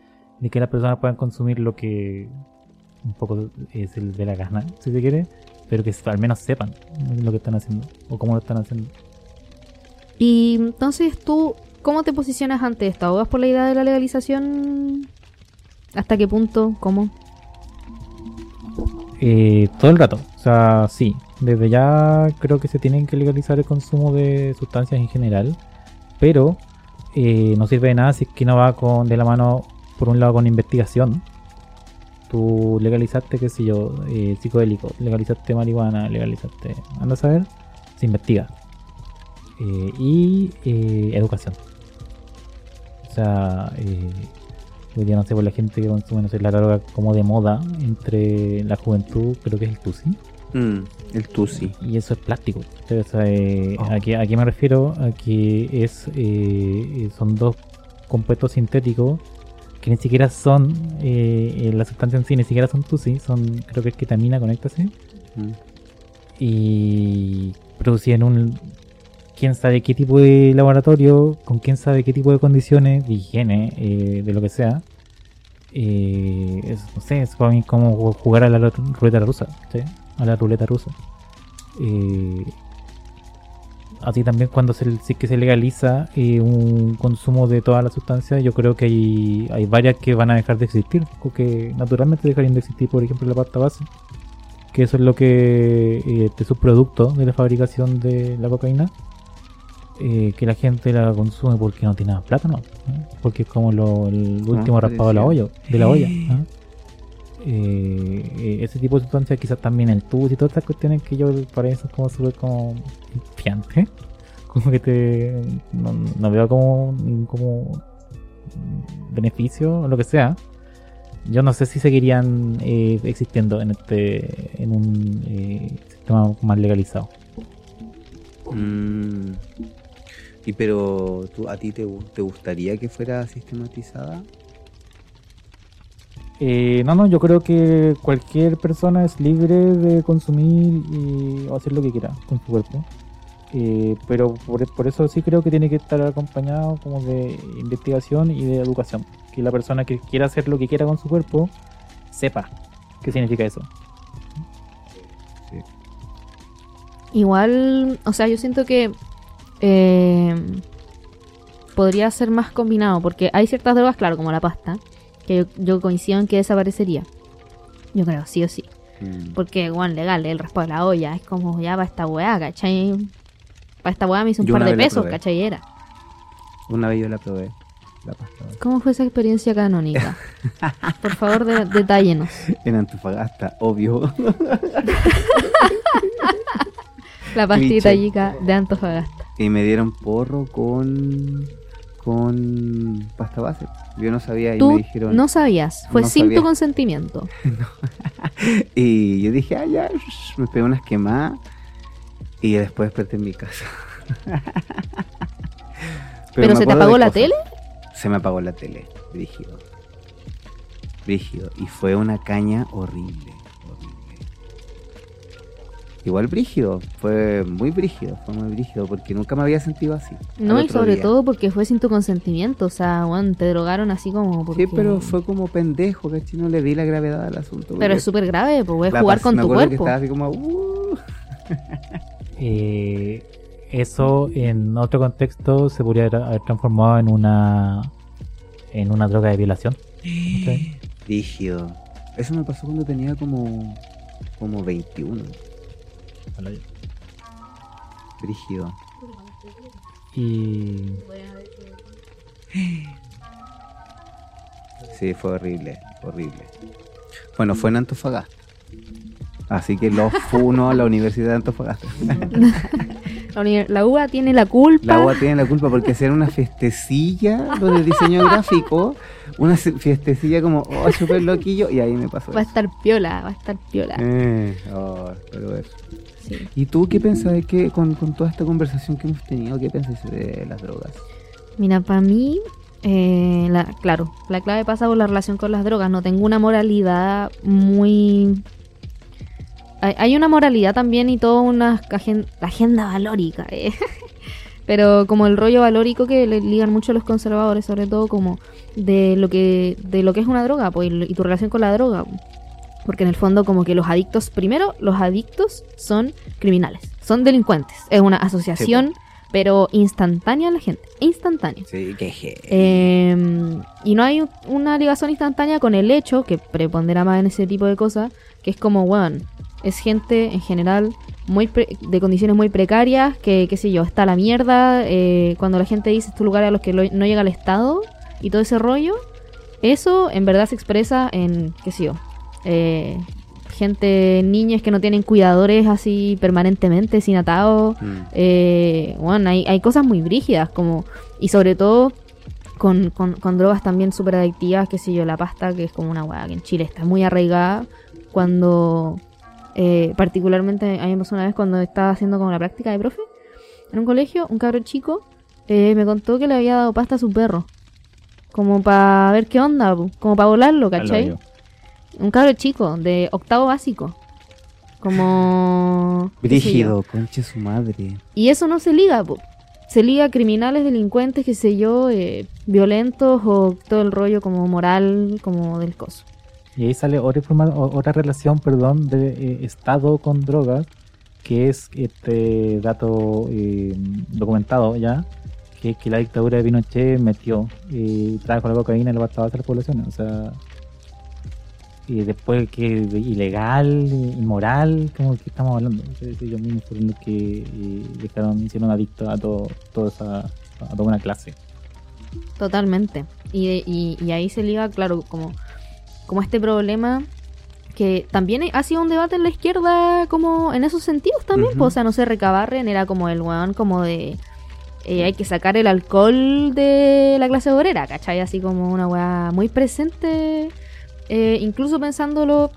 de que las personas puedan consumir lo que un poco es el de la gana, si se quiere, pero que al menos sepan lo que están haciendo o cómo lo están haciendo?
Y entonces tú, ¿cómo te posicionas ante esto? ¿Abogas por la idea de la legalización? ¿Hasta qué punto? ¿Cómo?
Eh, todo el rato. O sea, sí. Desde ya creo que se tienen que legalizar el consumo de sustancias en general. Pero eh, no sirve de nada si es que no va con de la mano, por un lado, con investigación. Tú legalizaste, qué sé yo, eh, psicodélico, legalizaste marihuana, legalizaste. Anda a saber, se investiga. Eh, y eh, educación. O sea, eh, Hoy día no sé por la gente que consume no sé, la droga como de moda entre la juventud, creo que es el Tusi.
mm, el Tusi.
Y eso es plástico. O sea,
Oh.
¿a, qué, a qué me refiero? A que es son dos compuestos sintéticos que ni siquiera son, eh, eh, la sustancia en sí ni siquiera son Tusi, son creo que es ketamina, conéctase.
Mm.
Y producían un quién sabe qué tipo de laboratorio, con quién sabe qué tipo de condiciones, de higiene, eh, de lo que sea. Eh, es- no sé, es para mí como jugar a la ru- ruleta rusa, ¿sí? A la ruleta rusa. Eh, así también cuando se, sí que se legaliza eh, un consumo de todas las sustancias, yo creo que hay, hay varias que van a dejar de existir, o que naturalmente dejarían de existir, por ejemplo, la pasta base, que eso es lo que eh, este subproducto de la fabricación de la cocaína. eh, que la gente la consume porque no tiene más plata, ¿no? ¿Eh? Porque es como lo- el
Como
último raspado de la olla. De la olla [gasps] ¿ah? Eh, ese tipo de sustancias, quizás también el tubos y todas estas cuestiones que yo para eso es como súper como fiante. [laughs] Como que te. No, no veo como, como beneficio o lo que sea. Yo no sé si seguirían eh, existiendo en este en un eh, sistema más legalizado.
Mm. Y pero tú, a ti te, te gustaría que fuera sistematizada?
Eh, no, no, yo creo que cualquier persona es libre de consumir y o hacer lo que quiera con su cuerpo. Eh, pero por, por eso sí creo que tiene que estar acompañado como de investigación y de educación. Que la persona que quiera hacer lo que quiera con su cuerpo sepa qué significa eso.
Igual, o sea, yo siento que eh, podría ser más combinado, porque hay ciertas drogas, claro, como la pasta, que yo, coincido en que desaparecería. Yo creo, sí o sí.
Mm.
Porque, bueno, legal, el raspado de la olla, es como ya para esta weá, ¿cachai? Para esta weá me hizo un
Yo
par de pesos. ¿cachai? Era.
Una vez yo la probé. La pasta.
¿Cómo fue esa experiencia canónica? [laughs] Por favor, de- detállenos.
En Antofagasta, obvio. [laughs]
La pastita chica de Antofagasta.
y me dieron porro con con pasta base. Yo no sabía y
Tú
me dijeron
no sabías, fue
No
sin
sabía.
tu consentimiento. [laughs]
y yo dije, ah, ya, shh", me pegué unas quemadas y después desperté en mi casa. [laughs]
¿Pero, se te apagó la
cosas.
tele?
Se me apagó la tele, brígido. Brígido. Y fue una caña horrible. Igual brígido, fue muy brígido, fue muy brígido, porque nunca me había sentido así.
No, y sobre
día.
todo porque fue sin tu consentimiento. O sea, bueno, te drogaron así como porque...
Sí, pero fue como pendejo, ¿cachai? No le di la gravedad al asunto.
Pero es súper grave, pues jugar con
me
tu
acuerdo que
cuerpo.
estaba así como, "Uh". [laughs]
Eh, eso en otro contexto se podría haber- transformado en una en una droga de violación.
Rígido. Eso me pasó cuando tenía como, como 21. Rígido.
Y
Sí, fue horrible, horrible. Bueno, fue en Antofagasta. Así que los funo a la Universidad de Antofagasta. [laughs]
La, UA tiene la culpa.
La UA tiene la culpa porque hacer una festecilla lo de diseño gráfico, una fiestecilla como, oh, súper loquillo, y ahí me pasó
Va a estar piola, va a estar piola.
Eh, oh, pero eso.
Sí.
¿Y tú qué pensás de que con, con toda esta conversación que hemos tenido, qué pensás de las drogas?
Mira, para mí, eh, la, claro, la clave pasa por la relación con las drogas. No tengo una moralidad muy... Hay, hay una moralidad también y toda una agenda valórica. eh. [laughs] Pero como el rollo valórico que le ligan mucho los conservadores, sobre todo como de lo que de lo que es una droga pues, y tu relación con la droga. Porque en el fondo como que los adictos, primero, los adictos son criminales, son delincuentes. Es una asociación, pero instantánea la gente, instantánea.
Sí, que
Eh, y no hay un- una ligación instantánea con el hecho, que prepondera más en ese tipo de cosas, que es como, bueno, es gente en general muy pre- de condiciones muy precarias, que, qué sé yo, está la mierda, eh, cuando la gente dice estos lugares a los que lo- no llega el Estado y todo ese rollo, eso en verdad se expresa en, qué sé yo, eh, gente, niñas que no tienen cuidadores así permanentemente, sin atados,
Mm.
eh, bueno, hay, hay cosas muy brígidas, como, y sobre todo con, con, con drogas también súper adictivas, qué sé yo, la pasta, que es como una hueá que en Chile está muy arraigada, cuando, eh, particularmente, a mí me pasó una vez cuando estaba haciendo como la práctica de profe, en un colegio, un cabro chico eh, me contó que le había dado pasta a su perro, como para ver qué onda, como para volarlo, ¿cachai? Un cabro chico, de octavo básico. Como...
Brígido, conche su madre.
Y eso no se liga, po. se liga a criminales, delincuentes, qué sé yo, eh, violentos o todo el rollo como moral, como del coso.
Y ahí sale otra, otra relación, perdón, de eh, Estado con drogas, que es este dato eh, documentado ya, que, que la dictadura de Pinochet metió y trajo la cocaína la pasta base de las poblaciones. O sea, y después que ilegal, inmoral, como que estamos hablando. Ellos mismos fueron los que eh, dejaron, hicieron adictos a todo, toda esa, a toda una clase.
Totalmente. Y, y, y ahí se liga, claro, como, como este problema que también ha sido un debate en la izquierda como en esos sentidos también. Pues, o sea, no sé, Recabarren era como el weón como de... eh, hay que sacar el alcohol de la clase obrera, ¿cachai? Así como una weá muy presente, eh, incluso pensándolo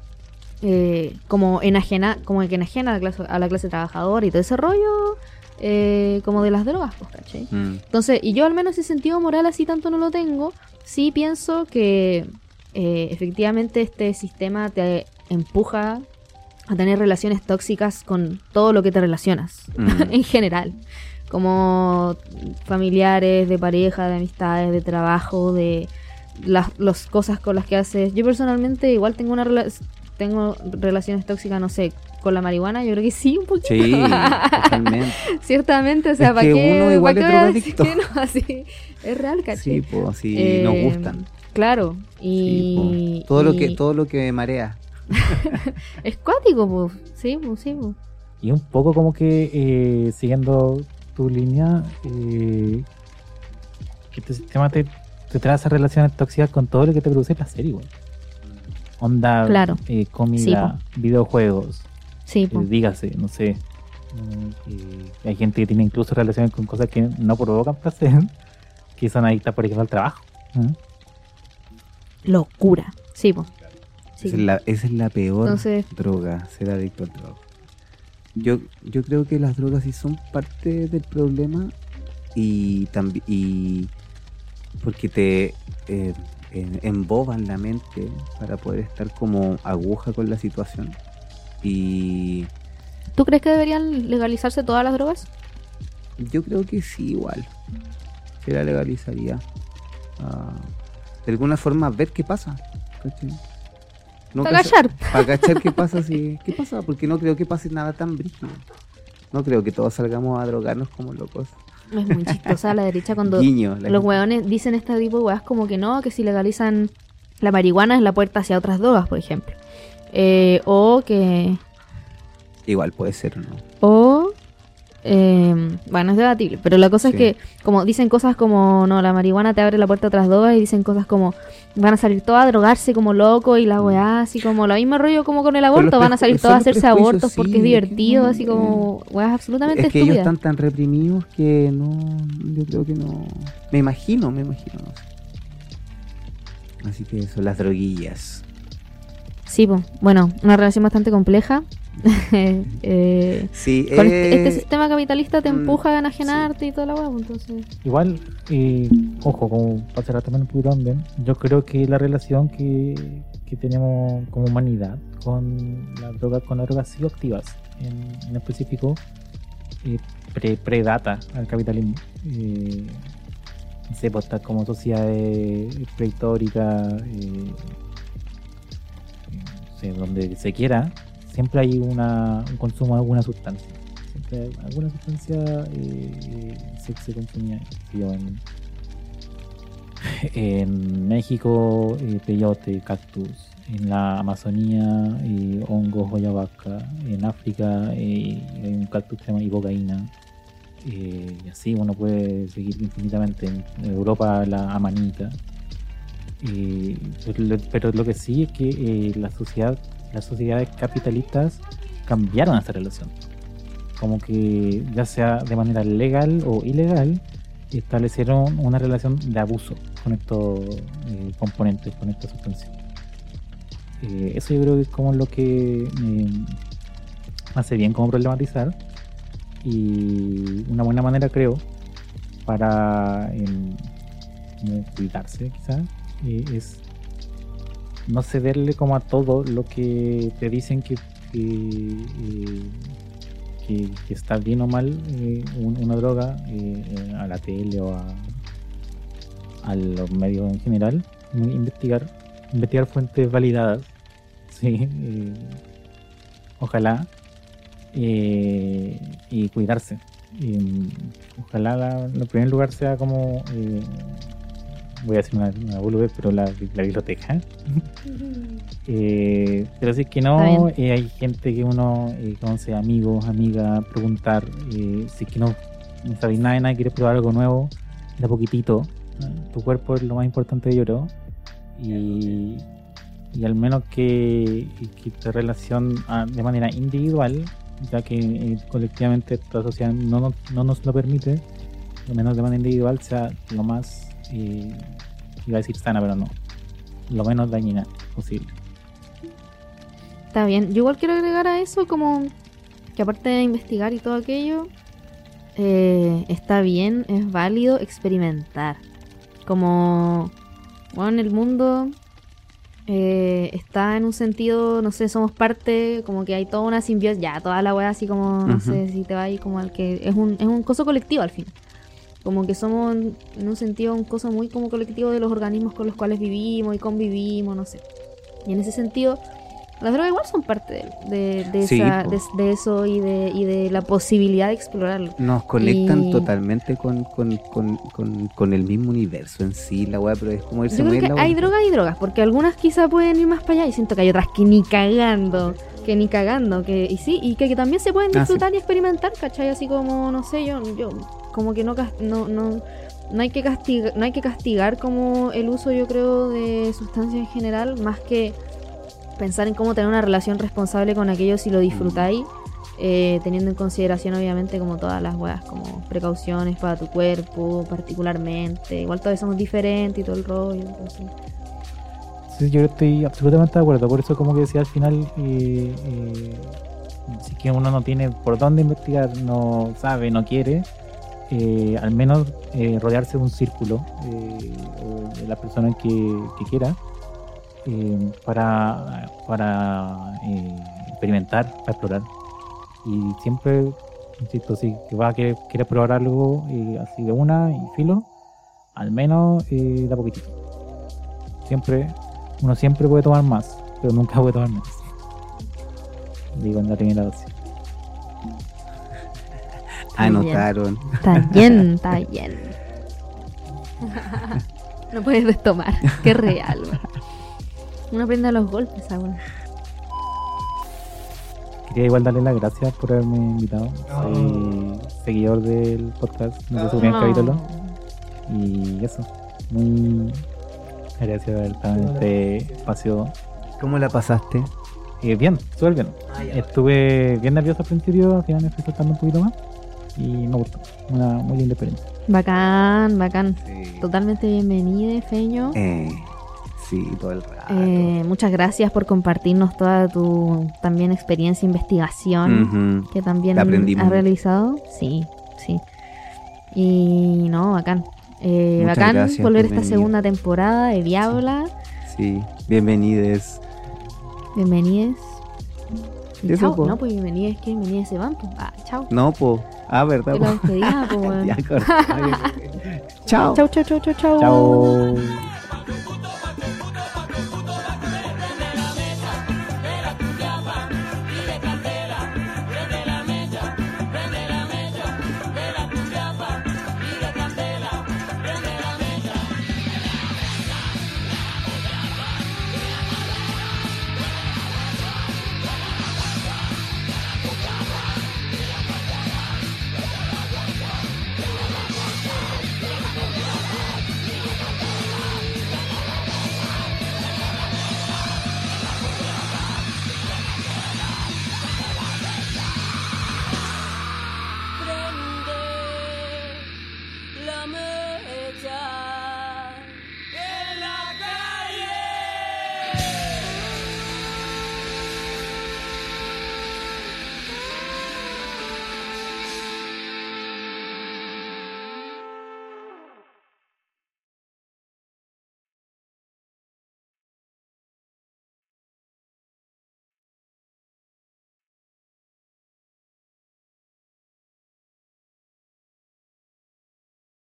eh, como enajena, como que enajena a la clase, a la clase trabajadora y todo ese rollo, eh, como de las drogas, pues, ¿cachai?
Mm.
Entonces, y yo al menos ese sentido moral así tanto no lo tengo, sí pienso que eh, efectivamente este sistema te empuja a tener relaciones tóxicas con todo lo que te relacionas,
Mm. [laughs]
en general, como familiares, de pareja, de amistades, de trabajo, de las los cosas con las que haces. Yo personalmente igual tengo una rela- tengo relaciones tóxicas, no sé, con la marihuana, yo creo que sí, un poquito.
Sí, [laughs] totalmente.
Ciertamente, o sea,
Es
¿para
que
qué,
uno igual
pa' qué
es
voy a decir
drogadicto.
que no? [laughs] Así, es real, ¿cachai?
Sí, pues sí,
Eh,
nos gustan.
Claro,
Sí,
y...
todo lo que todo lo que marea. [laughs]
Es cuático, pues, sí, pues, sí, pues.
Y un poco como que eh, siguiendo tu línea, eh, que este sistema te, te trae esas relaciones tóxicas con todo lo que te produce placer igual. Onda,
Claro.
eh, comida, videojuegos,
Sí,
eh,
pues.
dígase, no sé. mm, eh, hay gente que tiene incluso relaciones con cosas que no provocan placer, [laughs] que son adictas, por ejemplo, al trabajo. ¿eh?
Locura. Sí, pues. Sí,
Esa, es la, esa es la peor
Entonces-
droga, ser adicto al trabajo. Yo, yo creo que las drogas sí son parte del problema y también y porque te eh, emboban la mente para poder estar como aguja con la situación y
¿Tú crees que deberían legalizarse todas las drogas?
yo creo que sí igual se la legalizaría Ah, de alguna forma ver qué pasa
Para callar.
Para cachar qué pasa [laughs] si. ¿Qué pasa? Porque no creo que pase nada tan brígido. No creo que todos salgamos a drogarnos como locos.
Es muy chistosa la derecha cuando
Guiño. la
los hueones dicen este tipo de weas como que no, que si legalizan la marihuana es la puerta hacia otras drogas, por ejemplo. Eh, o que
Igual puede ser, ¿no?
O, eh, bueno, es debatible, pero la cosa
Sí.
es que, como dicen cosas como, no, la marihuana te abre la puerta a otras drogas, y dicen cosas como, van a salir todas a drogarse como loco y la weá, así como, lo mismo rollo como con el aborto, van a salir todas a hacerse abortos porque
sí,
es divertido, así como, weas absolutamente
Es que ellos están tan reprimidos que no. Yo creo que no. Me imagino, me imagino. Así que eso, las droguillas.
Sí, po. bueno, una relación bastante compleja. [laughs] Eh,
Sí, eh,
este, este sistema capitalista te
mm,
empuja a enajenarte y toda la weá, pues, entonces...
Igual, eh, ojo, como para cerrar también un poquito también, yo creo que la relación que, que tenemos como humanidad con la droga, con las drogas psicoactivas, en, en específico, eh, pre- predata al capitalismo. Eh, no sé, pues, está como sociedades prehistóricas, eh, no sé, donde se quiera, siempre hay una, un consumo de alguna sustancia. Siempre hay alguna sustancia eh, se, se consumía en, [laughs] en México, eh, peyote, cactus. En la Amazonía, eh, hongos, ayahuasca. En África, eh, hay un cactus que se llama. Eh, y así uno puede seguir infinitamente. En Europa, la amanita. Eh, pero, lo, que sí es que eh, la sociedad, las sociedades capitalistas cambiaron esta relación. Como que ya sea de manera legal o ilegal, establecieron una relación de abuso con estos eh, componentes, con esta sustancia. Eh, eso yo creo que es como lo que me hace bien como problematizar y una buena manera creo para em, cuidarse quizás eh, es no cederle como a todo lo que te dicen que, que, eh, está bien o mal eh, un- una droga eh, a la tele o a, los medios en general in- investigar investigar fuentes validadas [laughs] sí ojalá y cuidarse. Mm, ojalá la- en primer lugar sea como voy a decir una, una boludez, pero la, la biblioteca. Eh, pero si es que no, eh, hay gente que uno eh, conoce, amigos, amigas, preguntar. eh, si es que no, no sabéis nada de nada, quieres probar algo nuevo, de a poquitito. Tu cuerpo es lo más importante, yo creo. Y, y al menos que, que esta relación ah, de manera individual, ya que eh, colectivamente esta sociedad no, nos- no nos lo permite, al menos de manera individual, sea lo más, eh, iba a decir sana, pero no, lo menos dañina posible.
Está bien. Yo igual quiero agregar a eso como que aparte de investigar y todo aquello, eh, está bien, es válido experimentar. Como, bueno, el mundo eh, está en un sentido, no sé, somos parte, como que hay toda una simbiosis, ya, toda la wea así como, no sé si te va ahí como al que es un, es un coso colectivo al fin. Como que somos en un sentido un coso muy como colectivo de los organismos con los cuales vivimos y convivimos, no sé. Y en ese sentido, las drogas igual son parte de, de, de
Sí,
esa- de, eso y de, y de la posibilidad de explorarlo.
Nos conectan
Y-
totalmente con, con, con, con, con el mismo universo en sí, la weá, pero es como irse
Yo creo que
la
hay drogas y drogas, porque algunas quizá pueden ir más para allá y siento que hay otras que ni cagando, que ni cagando, que y sí, y que, que también se pueden
Ah, sí.
disfrutar y experimentar, ¿cachai? Así como, no sé, yo, yo como que no, no, no, no hay que castigar, no hay que castigar como el uso, yo creo, de sustancias en general, más que pensar en cómo tener una relación responsable con aquello si lo disfrutáis. eh, teniendo en consideración obviamente como todas las weas, como precauciones para tu cuerpo particularmente, igual todos somos diferentes y todo el rollo, entonces,
Sí, yo estoy absolutamente de acuerdo. Por eso, como que decía al final, eh, eh, si es que uno no tiene por dónde investigar, no sabe, no quiere, eh, al menos eh, rodearse de un círculo eh, de la persona que, quiera para, para experimentar, para explorar. Y siempre, insisto, si que va a querer, querer probar algo así de una y filo, al menos eh, de a poquitito. Siempre uno siempre puede tomar más, pero nunca puede tomar menos. Digo en la primera dosis.
Anotaron.
Está bien, está [laughs] bien. no puedes destomar, qué real. Uno aprende a los golpes, ahora.
Quería igual darle las gracias por haberme invitado. Soy seguidor del podcast, no sé su primer capítulo. Y eso, muy agradecido de haber estado en este espacio.
¿Cómo la pasaste?
Eh, bien, súper bien. Estuve bien nervioso al principio, al final me fui soltando un poquito más. Y me gustó. Una muy linda experiencia.
Bacán, bacán.
Sí.
Totalmente bienvenida, Feño.
Eh, sí, todo el rato.
Eh, muchas gracias por compartirnos toda tu también experiencia e investigación que también
Aprendimos
has realizado. Sí, sí. Y no, bacán. Eh, bacán
gracias
volver esta segunda temporada de Diabla.
Sí, bienvenides.
Bienvenides. Chao. No, pues bienvenides, que bienvenides se van. pues. Ah, chao.
No, po. Ah, ¿verdad?
Que la
po?
despedida, pues. [laughs] [laughs]
Chao.
Chau, chau, chau, chau, chau.
Chao.